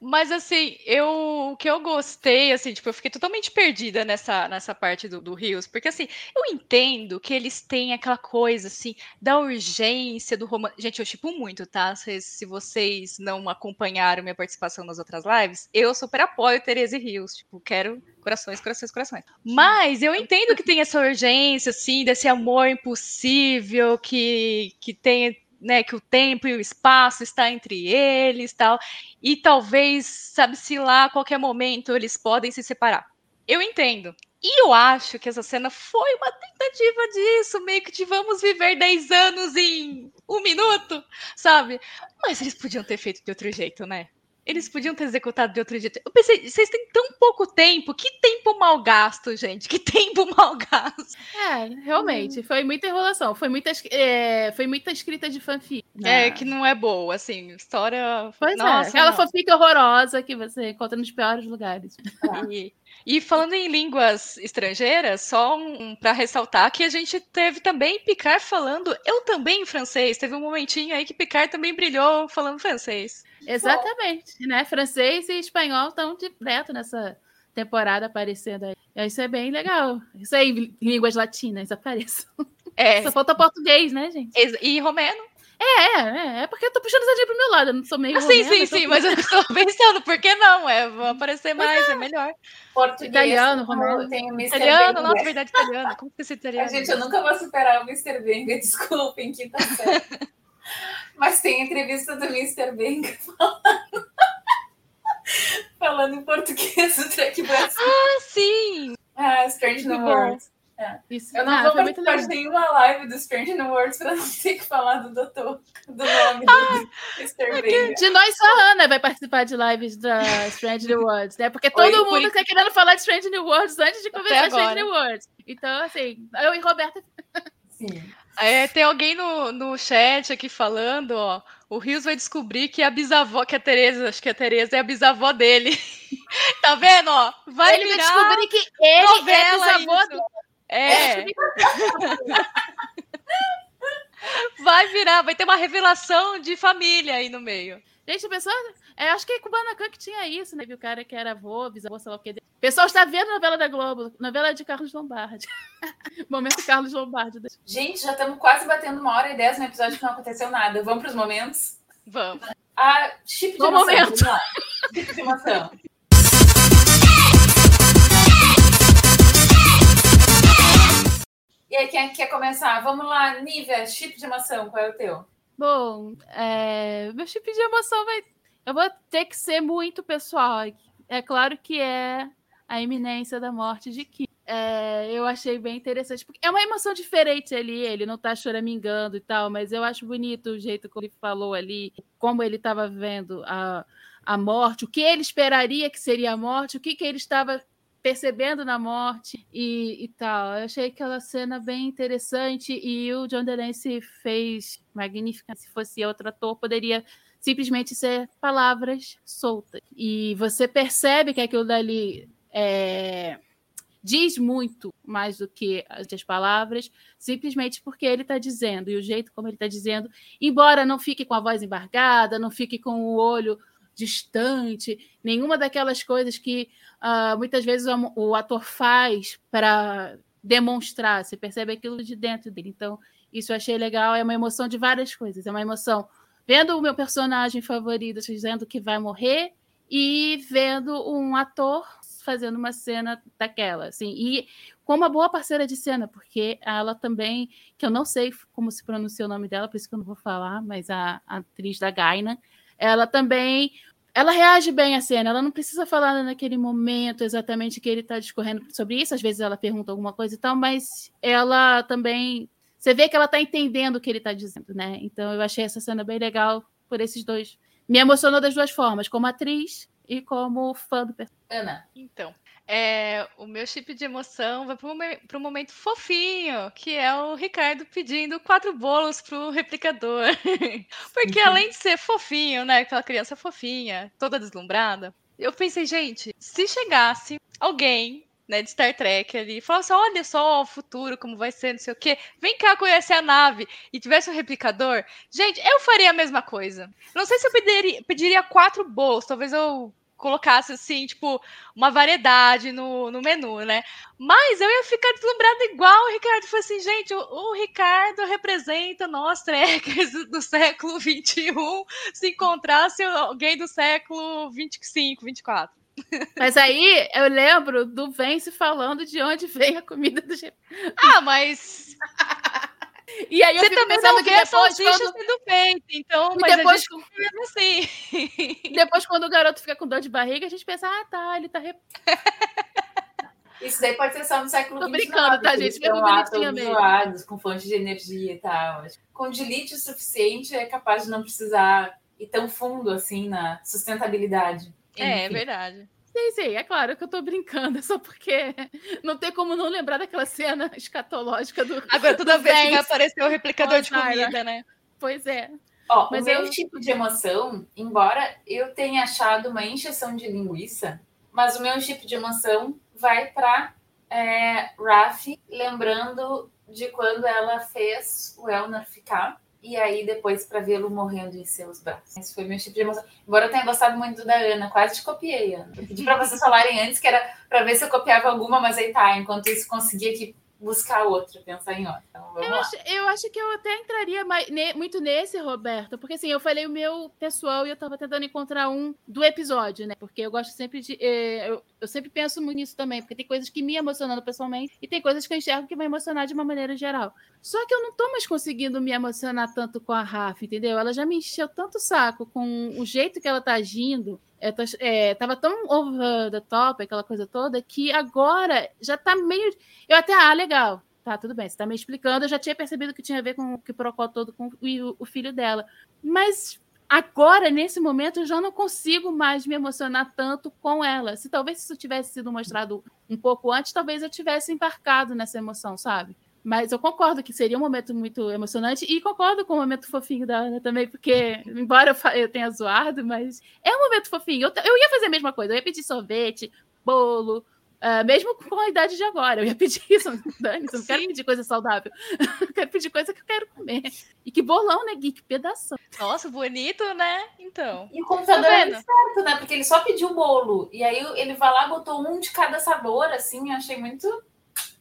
[SPEAKER 3] Mas assim, eu o que eu gostei, assim, tipo, eu fiquei totalmente perdida nessa, nessa parte do, Rios, porque assim, eu entendo que eles têm aquela coisa assim da urgência do romance. Gente, eu tipo muito, tá? Se, se vocês não acompanharam minha participação nas outras lives, eu super apoio Tereza e Rios. Tipo, quero corações, corações, corações. Mas eu entendo que tem essa urgência, assim, desse amor impossível que, que tem. Né, que o tempo e o espaço está entre eles tal e talvez, sabe-se lá, a qualquer momento eles podem se separar. Eu entendo. E eu acho que essa cena foi uma tentativa disso, meio que de vamos viver 10 anos em um minuto, sabe? Mas eles podiam ter feito de outro jeito, né? Eles podiam ter executado de outro jeito. Eu pensei, vocês têm tão pouco tempo. Que tempo mal gasto, gente. Que tempo mal gasto.
[SPEAKER 2] É, realmente. Foi muita enrolação. Foi muita, é, foi muita escrita de fanfic.
[SPEAKER 3] É,
[SPEAKER 2] né?
[SPEAKER 3] que não é boa, assim. História.
[SPEAKER 2] Pois
[SPEAKER 3] Nossa,
[SPEAKER 2] é. Aquela
[SPEAKER 3] não.
[SPEAKER 2] fanfic horrorosa que você encontra nos piores lugares.
[SPEAKER 3] E, e falando em línguas estrangeiras, só um, para ressaltar que a gente teve também Picard falando eu também em francês. Teve um momentinho aí que Picard também brilhou falando francês.
[SPEAKER 2] Exatamente, né? Francês e espanhol estão direto nessa temporada aparecendo aí. Isso é bem legal. Isso aí, línguas latinas apareçam.
[SPEAKER 3] É,
[SPEAKER 2] Só falta português, né, gente?
[SPEAKER 3] e romeno.
[SPEAKER 2] É, é, é porque eu tô puxando sardinha pro meu lado, eu não sou meio
[SPEAKER 3] Ah, sim,
[SPEAKER 2] romena,
[SPEAKER 3] sim, sim, mas eu estou pensando, por que não? É, vão aparecer mais, é melhor.
[SPEAKER 1] Português.
[SPEAKER 2] Italiano, romeno.
[SPEAKER 1] Mr.
[SPEAKER 3] Italiano,
[SPEAKER 1] Benga.
[SPEAKER 3] nossa, verdade, italiano. Como que esse
[SPEAKER 1] A
[SPEAKER 3] italiano?
[SPEAKER 1] gente, eu nunca vou superar o Mr. Benga, desculpem, que tá certo. Mas tem entrevista do Mr. Benga falando, falando em português do Trek Brasil.
[SPEAKER 3] Ah, sim!
[SPEAKER 1] Ah, Strange New. Worlds.
[SPEAKER 2] Isso.
[SPEAKER 1] Eu não
[SPEAKER 2] Ah,
[SPEAKER 1] vou participar de nenhuma live do Strange New Worlds pra não ter que falar do doutor, do nome
[SPEAKER 2] Ah,
[SPEAKER 1] do Mr. Benga.
[SPEAKER 2] De nós, só a Ana vai participar de lives da Strange New Worlds, né? Porque todo
[SPEAKER 1] Oi,
[SPEAKER 2] mundo
[SPEAKER 1] enquanto.
[SPEAKER 2] tá querendo falar de Strange New Worlds antes de começar
[SPEAKER 3] Até
[SPEAKER 2] Strange. New Worlds. Então, assim, eu e Roberta.
[SPEAKER 1] Sim.
[SPEAKER 3] É, tem alguém no, no chat aqui falando, ó. O Rios vai descobrir que a bisavó, que a Tereza, acho que a Tereza é a bisavó dele. tá vendo, ó? Vai
[SPEAKER 2] ele vai
[SPEAKER 3] virar
[SPEAKER 2] descobrir que ele é
[SPEAKER 3] novela
[SPEAKER 2] bisavô
[SPEAKER 3] isso.
[SPEAKER 2] do.
[SPEAKER 3] É. vai virar, vai ter uma revelação de família aí no meio.
[SPEAKER 2] Gente, a pessoa. É, acho que Kubanacan que tinha isso, né? Viu o cara que era avô, bisavô, sei lá o que. O pessoal está vendo novela da Globo, novela de Carlos Lombardi. Momento Carlos Lombardi.
[SPEAKER 1] Gente, já estamos quase batendo uma hora e dez no episódio que não aconteceu nada. Vamos para os momentos?
[SPEAKER 3] Vamos.
[SPEAKER 1] Ah, chip de
[SPEAKER 2] Bom
[SPEAKER 1] emoção.
[SPEAKER 2] momento.
[SPEAKER 1] Vamos lá. Chip de emoção. E aí, quem que quer começar? Vamos lá, Nívia, chip de emoção, qual é o teu?
[SPEAKER 2] Bom, é, meu chip de emoção vai. Eu vou ter que ser muito pessoal. É claro que é a iminência da morte de Ki. É, eu achei bem interessante, porque é uma emoção diferente ali, ele não tá choramingando e tal, mas eu acho bonito o jeito como ele falou ali, como ele estava vendo a, a morte, o que ele esperaria que seria a morte, o que, que ele estava percebendo na morte e, e tal. Eu achei aquela cena bem interessante e o John DeLancey fez magnífica. Se fosse outro ator, poderia simplesmente ser palavras soltas. E você percebe que aquilo dali é, diz muito mais do que as palavras, simplesmente porque ele está dizendo, e o jeito como ele está dizendo, embora não fique com a voz embargada, não fique com o olho distante, nenhuma daquelas coisas que uh, muitas vezes o, o ator faz para demonstrar, você percebe aquilo de dentro dele. Então, isso eu achei legal, é uma emoção de várias coisas, é uma emoção vendo o meu personagem favorito dizendo que vai morrer e vendo um ator fazendo uma cena daquela, assim, e com uma boa parceira de cena, porque ela também, que eu não sei como se pronuncia o nome dela, por isso que eu não vou falar, mas a, a atriz da Gaina, ela também ela reage bem à cena, ela não precisa falar naquele momento exatamente que ele está discorrendo sobre isso, às vezes ela pergunta alguma coisa e tal, mas ela também. Você vê que ela está entendendo o que ele está dizendo, né? Então eu achei essa cena bem legal por esses dois. Me emocionou das duas formas, como atriz e como fã do personagem.
[SPEAKER 1] Ana.
[SPEAKER 3] Então, é, o meu chip de emoção vai para um momento fofinho, que é o Ricardo pedindo quatro bolos pro replicador. Porque uhum. além de ser fofinho, né? Aquela criança fofinha, toda deslumbrada, eu pensei, gente, se chegasse alguém né, de Star Trek ali, e falasse, olha só o futuro, como vai ser, não sei o quê, vem cá conhecer a nave, e tivesse um replicador, gente, eu faria a mesma coisa. Não sei se eu pediria, pediria quatro bolos, talvez eu colocasse assim, tipo, uma variedade no, no menu, né? Mas eu ia ficar deslumbrada igual o Ricardo. Foi assim, gente, o, o Ricardo representa nós trekkers do século XXI se encontrasse alguém do século 25, 24.
[SPEAKER 2] Mas aí eu lembro do Vence falando de onde vem a comida do.
[SPEAKER 3] Ah, mas.
[SPEAKER 2] E aí eu
[SPEAKER 3] Você
[SPEAKER 2] fico
[SPEAKER 3] também
[SPEAKER 2] pensando
[SPEAKER 3] não
[SPEAKER 2] que
[SPEAKER 3] vê
[SPEAKER 2] depois
[SPEAKER 3] salsicha
[SPEAKER 2] quando...
[SPEAKER 3] sendo feita, então,
[SPEAKER 2] E
[SPEAKER 3] mas
[SPEAKER 2] depois-
[SPEAKER 3] a gente mesmo assim.
[SPEAKER 2] depois quando o garoto fica com dor de barriga, a gente pensa, ah, tá, ele tá rep...
[SPEAKER 1] Isso daí pode ser só no século
[SPEAKER 2] Tô brincando, tá, gente? Mesmo bonitinha mesmo.
[SPEAKER 1] zoados, com fonte de energia e tal. Com dilite o suficiente, é capaz de não precisar ir tão fundo assim na sustentabilidade.
[SPEAKER 3] É, é
[SPEAKER 1] Enfim.
[SPEAKER 3] verdade.
[SPEAKER 2] Sim, sim, é claro que eu tô brincando, é só porque não tem como não lembrar daquela cena escatológica do.
[SPEAKER 3] Agora, toda
[SPEAKER 2] do
[SPEAKER 3] vez que aparecer o replicador de comida, né?
[SPEAKER 2] Pois é.
[SPEAKER 1] Ó,
[SPEAKER 2] Mas
[SPEAKER 1] o meu
[SPEAKER 2] eu-
[SPEAKER 1] tipo de emoção, embora eu tenha achado uma encheção de linguiça, mas o meu tipo de emoção vai para é, Raf, lembrando de quando ela fez o Elnor ficar, e aí depois para vê-lo morrendo em seus braços. Esse foi meu tipo de emoção. Embora eu tenha gostado muito da Ana, quase te copiei, Ana. Eu pedi para vocês falarem antes que era para ver se eu copiava alguma, mas aí tá, enquanto isso consegui aqui buscar outra, pensar em outra. Então,
[SPEAKER 2] Eu acho, eu acho que eu até entraria mais, ne- muito nesse, Roberto, porque assim, eu falei o meu pessoal e eu tava tentando encontrar um do episódio, né? Porque eu gosto sempre de. eh, eu, eu sempre penso muito nisso também, porque tem coisas que me emocionam pessoalmente e tem coisas que eu enxergo que vai emocionar de uma maneira geral. Só que eu não tô mais conseguindo me emocionar tanto com a Rafa, entendeu? Ela já me encheu tanto o saco com o jeito que ela tá agindo. Eu tô- é, tava tão over the top, aquela coisa toda, que agora já tá meio. Eu até, ah, legal. Tá, tudo bem, você tá me explicando. Eu já tinha percebido que tinha a ver com que procó todo com o, o filho dela. Mas agora, nesse momento, eu já não consigo mais me emocionar tanto com ela. Se talvez isso tivesse sido mostrado um pouco antes, talvez eu tivesse embarcado nessa emoção, sabe? Mas eu concordo que seria um momento muito emocionante e concordo com o momento fofinho da Ana também, porque, embora eu, tenha zoado, mas é um momento fofinho. Eu, eu ia fazer a mesma coisa, eu ia pedir sorvete, bolo, ah, mesmo com a idade de agora. Eu ia pedir isso, Dani, eu não quero pedir coisa saudável. Eu quero pedir coisa que eu quero comer. E que bolão, né, Gui? Que pedaço.
[SPEAKER 3] Nossa, bonito, né? Então.
[SPEAKER 1] E o computador
[SPEAKER 3] Tá
[SPEAKER 1] é certo, né? Porque ele só pediu o bolo. E aí ele vai lá, botou um de cada sabor, assim. Eu achei muito,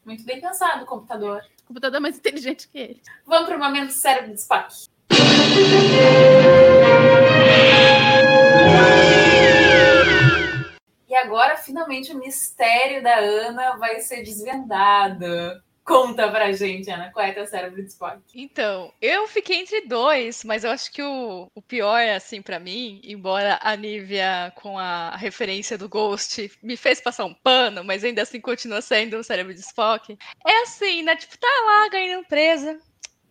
[SPEAKER 1] muito bem pensado computador.
[SPEAKER 2] O computador é mais inteligente que ele.
[SPEAKER 1] Vamos para o momento cérebro de Spock. E agora, finalmente, o mistério da Ana vai ser desvendado. Conta pra gente, Ana, qual é teu cérebro de Spock?
[SPEAKER 3] Então, eu fiquei entre dois, mas eu acho que o, o pior, assim, pra mim, embora a Nívia, com a referência do Ghost, me fez passar um pano, mas ainda assim continua sendo um cérebro de Spock, é assim, né? Tipo, tá lá ganhando presa,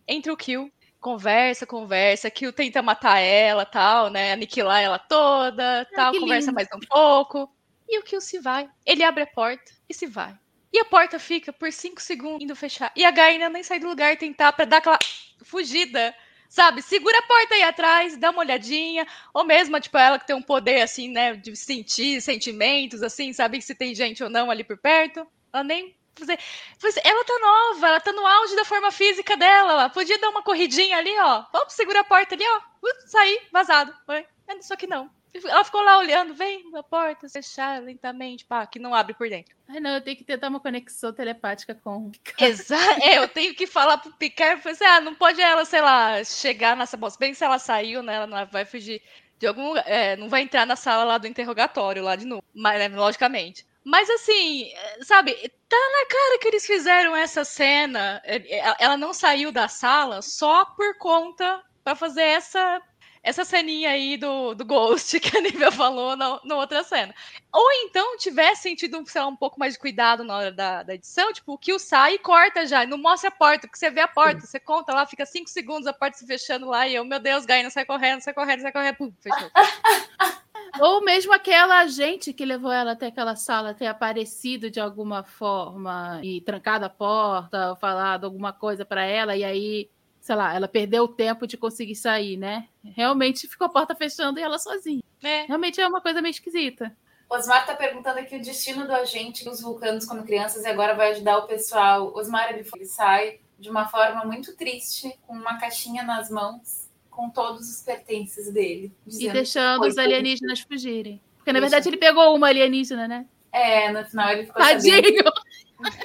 [SPEAKER 3] entra o Kill, conversa, conversa, Kill tenta matar ela, tal, né? Aniquilar ela toda, tal,
[SPEAKER 2] que
[SPEAKER 3] conversa
[SPEAKER 2] lindo.
[SPEAKER 3] mais um pouco. E o Kill se vai. Ele abre a porta e se vai. E a porta fica por cinco segundos indo fechar. E a Gaina nem sai do lugar tentar pra dar aquela fugida. Sabe? Segura a porta aí atrás, dá uma olhadinha. Ou mesmo, tipo, ela que tem um poder, assim, né? De sentir sentimentos, assim, sabe? Se tem gente ou não ali por perto. Ela nem. fazer- Ela tá nova, ela tá no auge da forma física dela. Ela podia dar uma corridinha ali, ó. Ops, segura a porta ali, ó. Uh, sair, vazado. É, Só que não. Ela ficou lá olhando, vem a porta, fechar lentamente, pá, que não abre por dentro.
[SPEAKER 2] Ai, não, eu tenho que tentar uma conexão telepática com.
[SPEAKER 3] Exato. É, eu tenho que falar pro Picard, assim, ah, não pode ela, sei lá, chegar nessa moça. Bem, se ela saiu, né, ela não vai fugir de algum lugar, é, não vai entrar na sala lá do interrogatório, lá de novo, mas, né, logicamente. Mas assim, é, sabe, tá na cara que eles fizeram essa cena. é, Ela não saiu da sala só por conta pra fazer essa essa ceninha aí do, do Ghost que a Nívia falou na, na outra cena. Ou então tivesse tido, sei lá, um pouco mais de cuidado na hora da, da edição, tipo, o Kill sai e corta já, não mostra a porta, porque você vê a porta, você conta lá, fica cinco segundos a porta se fechando lá, e eu, meu Deus, Gaina, sai correndo, sai correndo, sai correndo, pum, fechou.
[SPEAKER 2] Ou mesmo aquela agente que levou ela até aquela sala ter aparecido de alguma forma e trancado a porta, ou falado alguma coisa para ela, e aí, sei lá, ela perdeu o tempo de conseguir sair, né? Realmente ficou a porta fechando e ela sozinha.
[SPEAKER 3] É,
[SPEAKER 2] Realmente é uma coisa meio esquisita.
[SPEAKER 1] Osmar tá perguntando aqui o destino do agente dos vulcanos quando crianças e agora vai ajudar o pessoal. Osmar, ele ele sai de uma forma muito triste, com uma caixinha nas mãos, com todos os pertences dele.
[SPEAKER 2] E deixando os alienígenas fugirem. Porque, na
[SPEAKER 1] Isso.
[SPEAKER 2] verdade, ele pegou uma alienígena, né?
[SPEAKER 1] É, no final ele ficou sabendo.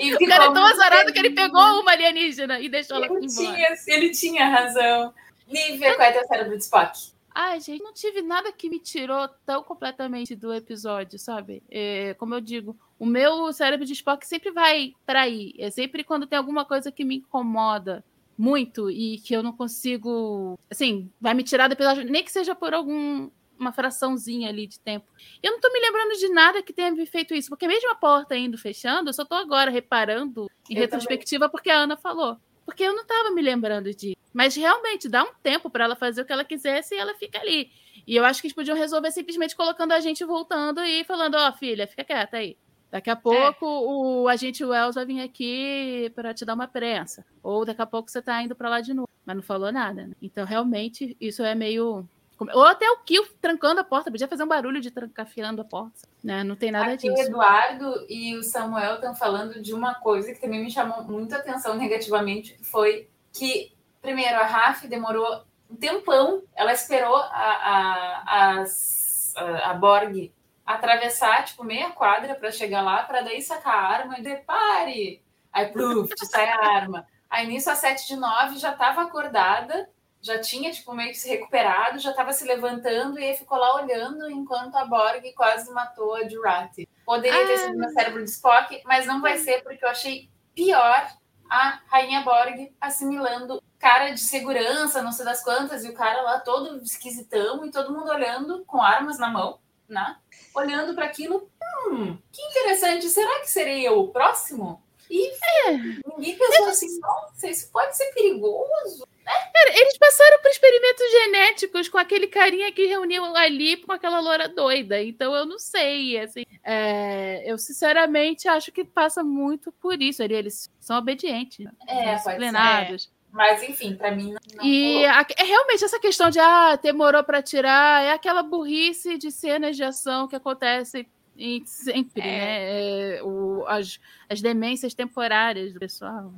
[SPEAKER 1] E
[SPEAKER 2] O cara é tão azarado que ele pegou uma alienígena e deixou ela embora.
[SPEAKER 1] tinha, ele tinha razão. Lívia, qual é teu cérebro de Spock?
[SPEAKER 2] Ai, gente, não tive nada que me tirou tão completamente do episódio, sabe? É, como eu digo, o meu cérebro de Spock sempre vai trair. É sempre quando tem alguma coisa que me incomoda muito e que eu não consigo. Assim, vai me tirar do episódio, nem que seja por algum. Uma fraçãozinha ali de tempo. Eu não tô me lembrando de nada que tenha me feito isso, porque mesmo a porta indo fechando, eu só tô agora reparando em
[SPEAKER 1] Eu
[SPEAKER 2] retrospectiva porque a Ana falou. Porque eu não tava me lembrando disso. Mas realmente dá um tempo para ela fazer o que ela quisesse e ela fica ali. E eu acho que eles podiam resolver simplesmente colocando a gente voltando e falando, ó, oh, filha, fica quieta aí. Daqui a pouco é. o agente Wells vai vir aqui para te dar uma prensa. Ou daqui a pouco você tá indo para lá de novo. Mas não falou nada. Né? Então, realmente, isso é meio. Ou até o Kill trancando a porta. Podia fazer um barulho de trancafiando a porta. Né? Não tem nada
[SPEAKER 1] Aqui
[SPEAKER 2] disso.
[SPEAKER 1] O Eduardo e o Samuel estão falando de uma coisa que também me chamou muita atenção negativamente, que foi que, primeiro, a Raf demorou um tempão. Ela esperou a, a, a, a Borg atravessar, tipo, meia quadra para chegar lá, para daí sacar a arma e depare. Aí, pluf, sai a arma. Aí, nisso, a 7 de 9 já estava acordada, já tinha, tipo, meio que se recuperado, já estava se levantando e aí ficou lá olhando enquanto a Borg quase matou a Jurati. Poderia ah. ter sido no cérebro de Spock, mas não vai ser, porque eu achei pior a Rainha Borg assimilando cara de segurança, não sei das quantas, e o cara lá todo esquisitão e todo mundo olhando com armas na mão né? Olhando para aquilo, hum, que interessante, será que serei eu o próximo? E é. ninguém pensou assim, nossa, isso pode ser perigoso. Né?
[SPEAKER 2] Cara, eles passaram por experimentos genéticos com aquele carinha que reuniu ali com aquela loura doida. Então eu não sei. Assim, é, eu sinceramente acho que passa muito por isso. Eles são obedientes,
[SPEAKER 1] é, disciplinados. Mas, enfim, para mim não.
[SPEAKER 2] e a, é realmente essa questão de ah, demorou para tirar é aquela burrice de cenas de ação que acontece em, sempre, é. né? É, o, as, as demências temporárias do pessoal.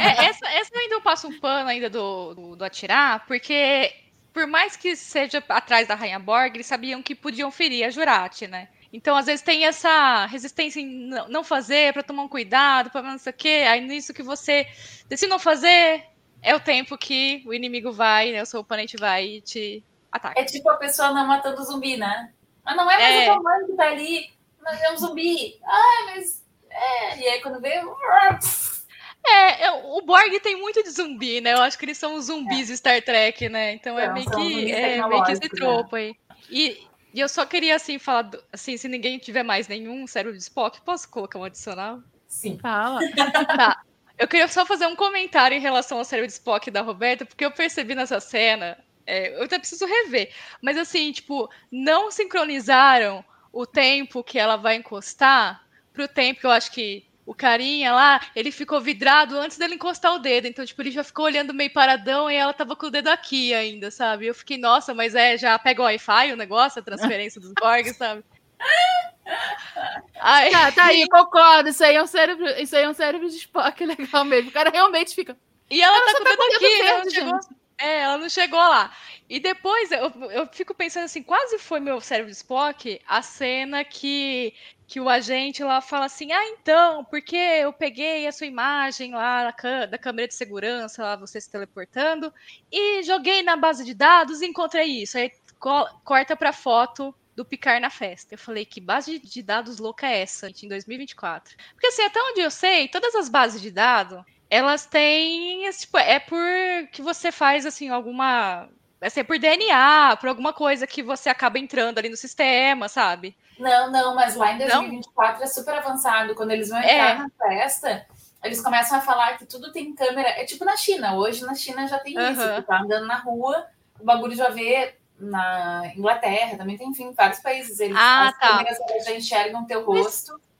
[SPEAKER 3] É, essa, essa eu ainda passo um pano ainda do, do, do atirar, porque por mais que seja atrás da Rainha Borg, eles sabiam que podiam ferir a Jurati, né? Então, às vezes, tem essa resistência em não fazer, para tomar um cuidado, para não sei o quê. Aí, nisso que você decide não fazer, é o tempo que o inimigo vai, né? O seu oponente vai e te ataca.
[SPEAKER 1] É tipo a pessoa não matando o zumbi, né? Mas não é mais é. o tamanho que tá ali, mas é um zumbi. Ai, mas. É. E aí quando vê.
[SPEAKER 3] É, o Borg tem muito de zumbi, né? Eu acho que eles são os zumbis é. Star Trek, né? Então é, meio que, é meio que esse né? tropo aí. E, e eu só queria, assim, falar, assim, se ninguém tiver mais nenhum cérebro de Spock, posso colocar um adicional?
[SPEAKER 1] Sim.
[SPEAKER 2] Fala.
[SPEAKER 3] tá. Eu queria só fazer um comentário em relação ao cérebro de Spock da Roberta, porque eu percebi nessa cena, é, eu até preciso rever, mas assim, tipo, não sincronizaram o tempo que ela vai encostar pro tempo que eu acho que o carinha lá, ele ficou vidrado antes dele encostar o dedo. Então, tipo, ele já ficou olhando meio paradão e ela tava com o dedo aqui ainda, sabe? Eu fiquei, nossa, mas é, já pega o Wi-Fi o negócio, a transferência dos Borg, sabe?
[SPEAKER 2] Ai. Tá, tá aí, concordo. Isso aí é um cérebro, isso aí é um cérebro de Spock legal mesmo. O cara realmente fica.
[SPEAKER 3] E ela tá com tá o aqui, ela não chegou. É, ela não chegou lá. E depois eu, eu fico pensando assim, quase foi meu cérebro de Spock a cena que que o agente lá fala assim: "Ah, então, porque eu peguei a sua imagem lá da câmera de segurança, lá você se teleportando, e joguei na base de dados e encontrei isso". Aí corta para foto do Picar na festa. Eu falei, que base de dados louca é essa em 2024? Porque assim, até onde eu sei, todas as bases de dados, elas têm, tipo, é por que você faz, assim, alguma... Assim, é por DNA, por alguma coisa que você acaba entrando ali no sistema, sabe?
[SPEAKER 1] Não, não, mas lá em 2024 não? é super avançado. Quando eles vão entrar é. na festa, eles começam a falar que tudo tem câmera. É tipo na China. Hoje na China já tem uhum. isso. Tu tá andando na rua, o bagulho já vê na Inglaterra, também tem, enfim, vários países. Eles,
[SPEAKER 3] ah,
[SPEAKER 1] as
[SPEAKER 3] tá.
[SPEAKER 1] câmeras já enxergam teu rosto.
[SPEAKER 3] Mas,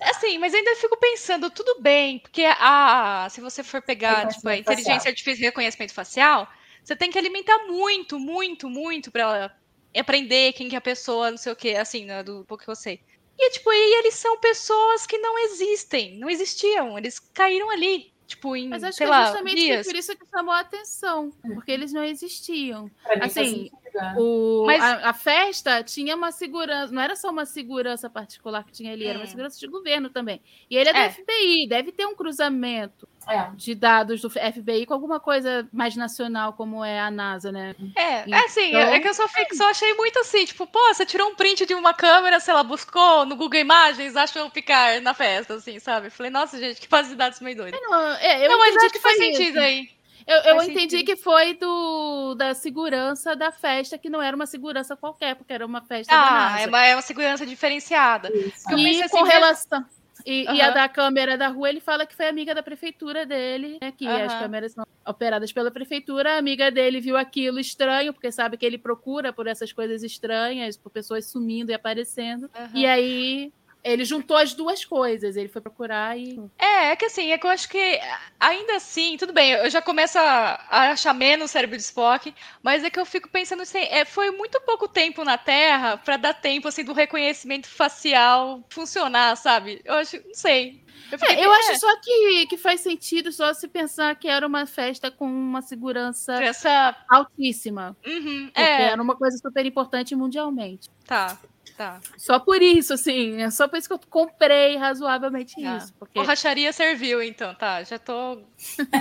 [SPEAKER 3] assim, mas ainda fico pensando, tudo bem, porque a, se você for pegar tipo, a inteligência artificial e reconhecimento facial, você tem que alimentar muito, muito, muito para aprender quem que é a pessoa, não sei o que, assim, né, do pouco que eu sei. E, tipo, e eles são pessoas que não existem, não existiam, eles caíram ali. Tipo, em,
[SPEAKER 2] Mas acho
[SPEAKER 3] sei
[SPEAKER 2] que
[SPEAKER 3] é
[SPEAKER 2] lá, justamente dias. por isso que chamou a atenção, porque eles não existiam. Assim, o, Mas... a, a, festa tinha uma segurança, não era só uma segurança particular que tinha ali, era uma segurança de governo também. E ele é, é. do FBI, deve ter um cruzamento é. de dados do FBI com alguma coisa mais nacional, como é a NASA, né?
[SPEAKER 3] É, então... é assim, é que eu só, fico, só achei muito assim, tipo, pô, você tirou um print de uma câmera, sei lá, buscou no Google Imagens, achou ficar na festa, assim, sabe? Falei, nossa, gente, que fase de dados meio doida.
[SPEAKER 2] Não, é, eu
[SPEAKER 3] não mas acho que faz sentido aí.
[SPEAKER 2] Eu, eu entendi sentido. que foi do, da segurança da festa, que não era uma segurança qualquer, porque era uma festa
[SPEAKER 3] ah, é uma, é uma segurança diferenciada.
[SPEAKER 2] E assim, com relação... E,
[SPEAKER 3] Aham.
[SPEAKER 2] e a da câmera da rua, ele fala que foi amiga da prefeitura dele, né? Que as
[SPEAKER 3] Aham.
[SPEAKER 2] câmeras são operadas pela prefeitura. A amiga dele viu aquilo estranho, porque sabe que ele procura por essas coisas estranhas, por pessoas sumindo e aparecendo.
[SPEAKER 3] Aham.
[SPEAKER 2] E aí ele juntou as duas coisas. Ele foi procurar e.
[SPEAKER 3] É, é que assim, é que eu acho que ainda assim, tudo bem, eu já começo a, a achar menos o cérebro de Spock, mas é que eu fico pensando assim, é, foi muito pouco tempo na Terra pra dar tempo assim do reconhecimento facial funcionar, sabe? Eu acho, não sei. Eu, fiquei-
[SPEAKER 2] É, eu
[SPEAKER 3] é,
[SPEAKER 2] acho só que, que faz sentido só se pensar que era uma festa com uma segurança
[SPEAKER 3] essa,
[SPEAKER 2] altíssima.
[SPEAKER 3] uhum,
[SPEAKER 2] Porque
[SPEAKER 3] é,
[SPEAKER 2] era uma coisa super importante mundialmente.
[SPEAKER 3] tá, tá.
[SPEAKER 2] Só por isso, assim. É só por isso que eu comprei razoavelmente
[SPEAKER 3] Tá.
[SPEAKER 2] isso. Porque...
[SPEAKER 3] Borracharia serviu, então, tá. Já tô,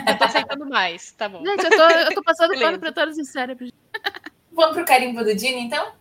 [SPEAKER 3] já tô aceitando mais, tá bom.
[SPEAKER 2] Gente, eu tô, eu tô passando pano pra todos os cérebros.
[SPEAKER 1] Vamos pro carimbo do Dini, então?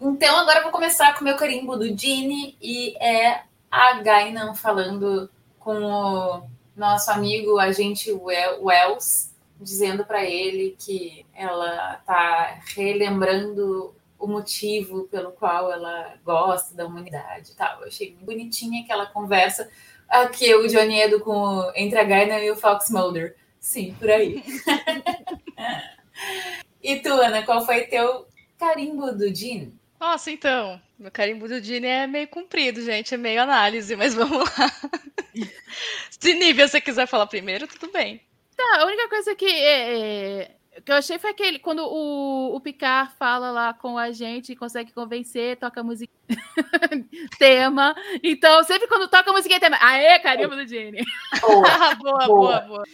[SPEAKER 1] Então, agora eu vou começar com o meu carimbo do Dini e é a Gainan falando com o nosso amigo agente Wel- Wells, dizendo para ele que ela tá relembrando o motivo pelo qual ela gosta da humanidade e tal. Eu achei bonitinha aquela conversa aqui o Johnny Edo com entre a Gainan e o Fox Mulder. Sim, por aí. e tu, Ana, qual foi teu carimbo do Jean?
[SPEAKER 3] Nossa, então, meu carimbo do Dini é meio comprido, gente, é meio análise, mas vamos lá. Se nível você quiser falar primeiro, tudo bem.
[SPEAKER 2] Tá, a única coisa que, é, é, que eu achei foi aquele. Quando o, o Picard fala lá com a gente e consegue convencer, toca música tema. Então, sempre quando toca música tema. Aê, carimbo do.
[SPEAKER 3] Ah, boa, boa,
[SPEAKER 1] Boa.
[SPEAKER 3] boa.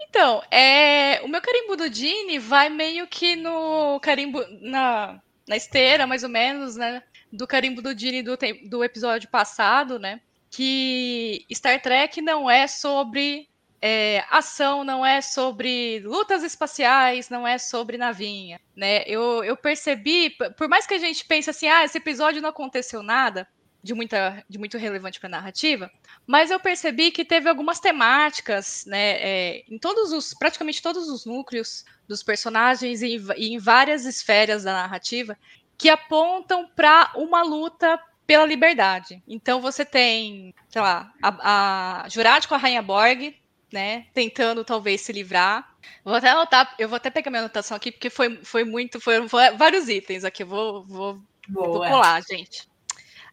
[SPEAKER 3] Então, é, o meu carimbo do Dini vai meio que no carimbo, na, na esteira, mais ou menos, né? Do carimbo do Dini do, do episódio passado, né? Que Star Trek não é sobre é, ação, não é sobre lutas espaciais, não é sobre navinha, né? Eu, eu percebi, por mais que a gente pense assim, ah, esse episódio não aconteceu nada de, muita, de muito relevante para a narrativa, mas eu percebi que teve algumas temáticas, né, é, em todos os, praticamente todos os núcleos dos personagens e, e em várias esferas da narrativa que apontam para uma luta pela liberdade. Então você tem, sei lá, a, a Jurati com a Rainha Borg, né, tentando talvez se livrar. Vou até anotar, eu vou até pegar minha anotação aqui porque foi, foi muito, foram vários itens aqui. Vou, vou Vou colar, gente.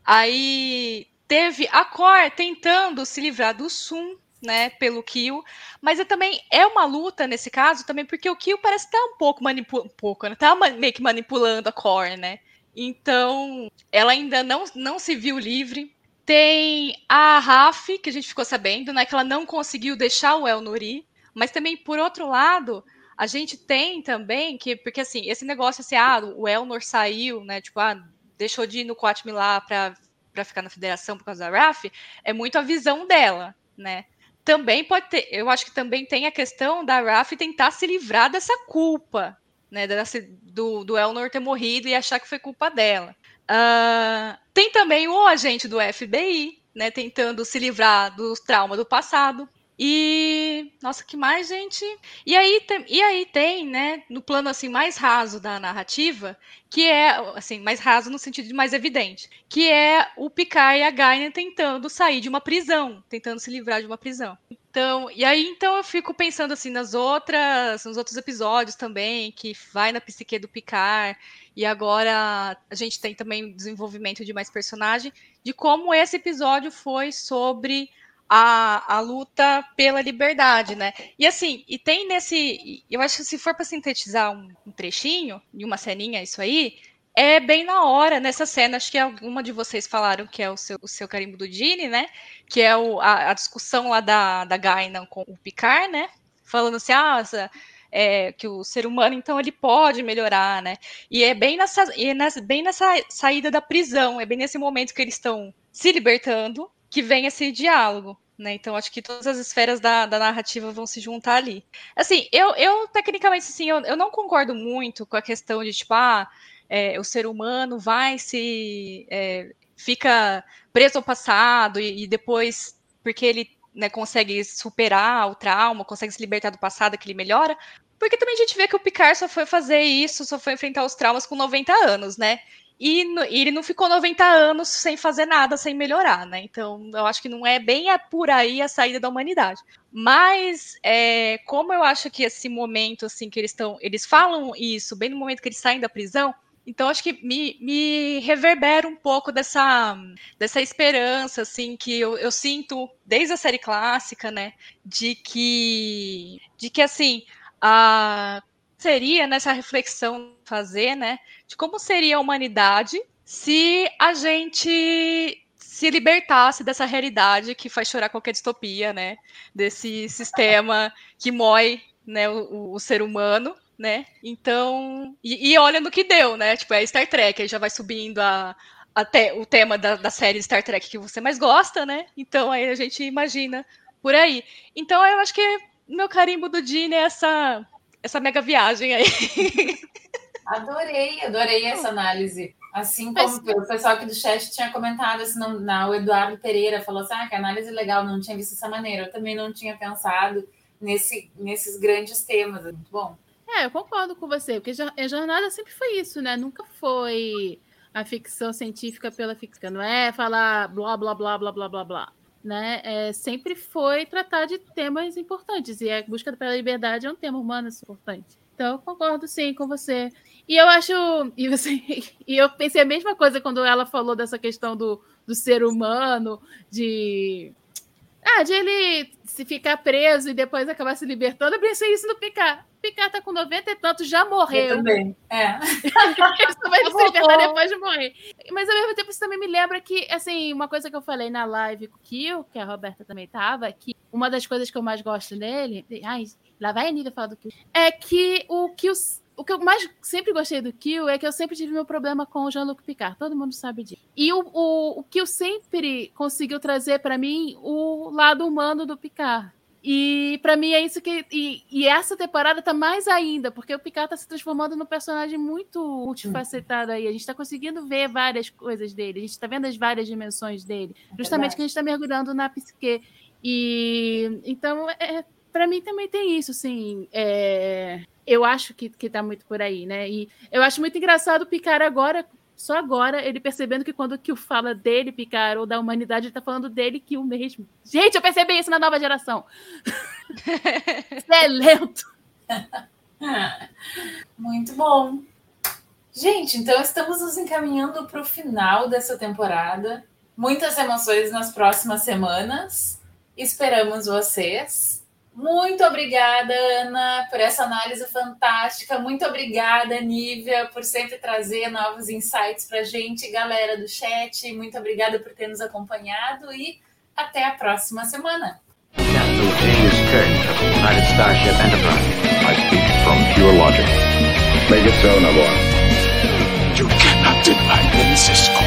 [SPEAKER 3] Aí teve a Cor tentando se livrar do Sun, né, pelo Kill, mas é também é uma luta nesse caso também porque o Kill parece estar um pouco manipulando, um pouco, né, tá meio que manipulando a Cor, né? Então, ela ainda não, não se viu livre. Tem a Raf, que a gente ficou sabendo, né, que ela não conseguiu deixar o El Nuri, mas também por outro lado, a gente tem também que porque assim, esse negócio assim, ah, o Elnor saiu, né, tipo, ah, deixou de ir no Quatme lá para para ficar na federação por causa da Raf, é muito a visão dela, né? Também pode ter, eu acho que também tem a questão da Raf tentar se livrar dessa culpa, né? Dessa, do, do Elnor ter morrido e achar que foi culpa dela. Ah, tem também o agente do FBI, né? Tentando se livrar dos traumas do passado. E nossa, que mais, gente? E aí, tem, e aí tem, né, no plano assim mais raso da narrativa, que é assim, mais raso no sentido de mais evidente, que é o Picard e a Gaina tentando sair de uma prisão, tentando se livrar de uma prisão. Então, e aí então eu fico pensando assim nas outras, nos outros episódios também, que vai na psique do Picard, e agora a gente tem também desenvolvimento de mais personagem, de como esse episódio foi sobre a, a luta pela liberdade, né? E assim, e tem nesse. Eu acho que se for para sintetizar um, um trechinho, de uma ceninha, isso aí, é bem na hora nessa cena. Acho que alguma de vocês falaram que é o seu, o seu carimbo do Gene, né? Que é o, a, a discussão lá da, da Gainan com o Picard, né? Falando assim, ah, essa, é, que o ser humano, então, ele pode melhorar, né? E é bem nessa, é nessa, bem nessa saída da prisão, é bem nesse momento que eles estão se libertando que vem esse diálogo. Né? Então, acho que todas as esferas da, da narrativa vão se juntar ali. Assim, eu, eu tecnicamente, assim, eu, eu não concordo muito com a questão de, tipo, ah, é, o ser humano vai se. É, fica preso ao passado e, e depois, porque ele né, consegue superar o trauma, consegue se libertar do passado, que ele melhora. Porque também a gente vê que o Picard só foi fazer isso, só foi enfrentar os traumas com 90 anos, né? E, no, e ele não ficou 90 anos sem fazer nada, sem melhorar, né? Então, eu acho que não é bem por aí a saída da humanidade. Mas, é, como eu acho que esse momento, assim, que eles estão. Eles falam isso bem no momento que eles saem da prisão, então acho que me, me reverbera um pouco dessa, dessa esperança, assim, que eu, eu sinto desde a série clássica, né? De que, de que assim, a, seria nessa reflexão fazer, né, de como seria a humanidade se a gente se libertasse dessa realidade que faz chorar qualquer distopia, né, desse sistema que mói, né, o, o ser humano, né? Então, e, e, olha no que deu, né? Tipo, é Star Trek, aí já vai subindo a, até o tema da, da série Star Trek que você mais gosta, né? Então aí a gente imagina por aí. Então eu acho que meu carimbo do Dini é essa essa mega viagem aí.
[SPEAKER 1] Adorei, adorei essa análise. Assim como o pessoal aqui do chat tinha comentado, assim, não, não, o Eduardo Pereira falou assim, ah, que análise legal, não tinha visto dessa maneira. Eu também não tinha pensado nesse, nesses grandes temas. É muito bom.
[SPEAKER 2] É, eu concordo com você, porque a jornada sempre foi isso, né? Nunca foi a ficção científica pela ficção, não é falar blá, blá, blá, blá, blá, blá, blá né, é, sempre foi tratar de temas importantes. E a busca pela liberdade é um tema humano importante. Então, eu concordo sim com você. E eu acho. E, você, e eu pensei a mesma coisa quando ela falou dessa questão do, do ser humano, de. Ah, de ele se ficar preso e depois acabar se libertando. Eu pensei isso no Picard. Picard tá com 90 e tantos, já morreu.
[SPEAKER 1] Eu também, é.
[SPEAKER 2] isso vai se libertar depois de morrer. Mas ao mesmo tempo, isso também me lembra que, assim, uma coisa que eu falei na live com o Kio, que a Roberta também tava, que uma das coisas que eu mais gosto nele. Ai, lá vai a Nívia falar do Kio. É que o Kio. O que eu mais sempre gostei do Kill é que eu sempre tive meu problema com o Jean-Luc Picard. Todo mundo sabe disso. E o, o, o Kill sempre conseguiu trazer para mim o lado humano do Picard. E para mim é isso que. E, e, essa temporada tá mais ainda, porque o Picard tá se transformando num personagem muito multifacetado aí. A gente tá conseguindo ver várias coisas dele, a gente tá vendo as várias dimensões dele. É justamente que a gente tá mergulhando na psique. E então, é, para mim também tem isso, assim. É, eu acho que, que tá muito por aí, né? E eu acho muito engraçado o Picard agora só agora ele percebendo que quando o Kill fala dele, Picard, ou da humanidade, ele tá falando dele, Kill mesmo. Gente, eu percebi isso na nova geração. isso é lento.
[SPEAKER 1] Muito bom. Gente, então estamos nos encaminhando para o final dessa temporada. Muitas emoções nas próximas semanas. Esperamos vocês. Muito obrigada, Ana, por essa análise fantástica. Muito obrigada, Nívia, por sempre trazer novos insights para a gente. Galera do chat, muito obrigada por ter nos acompanhado e até a próxima semana.
[SPEAKER 4] You cannot deny me, Cisco.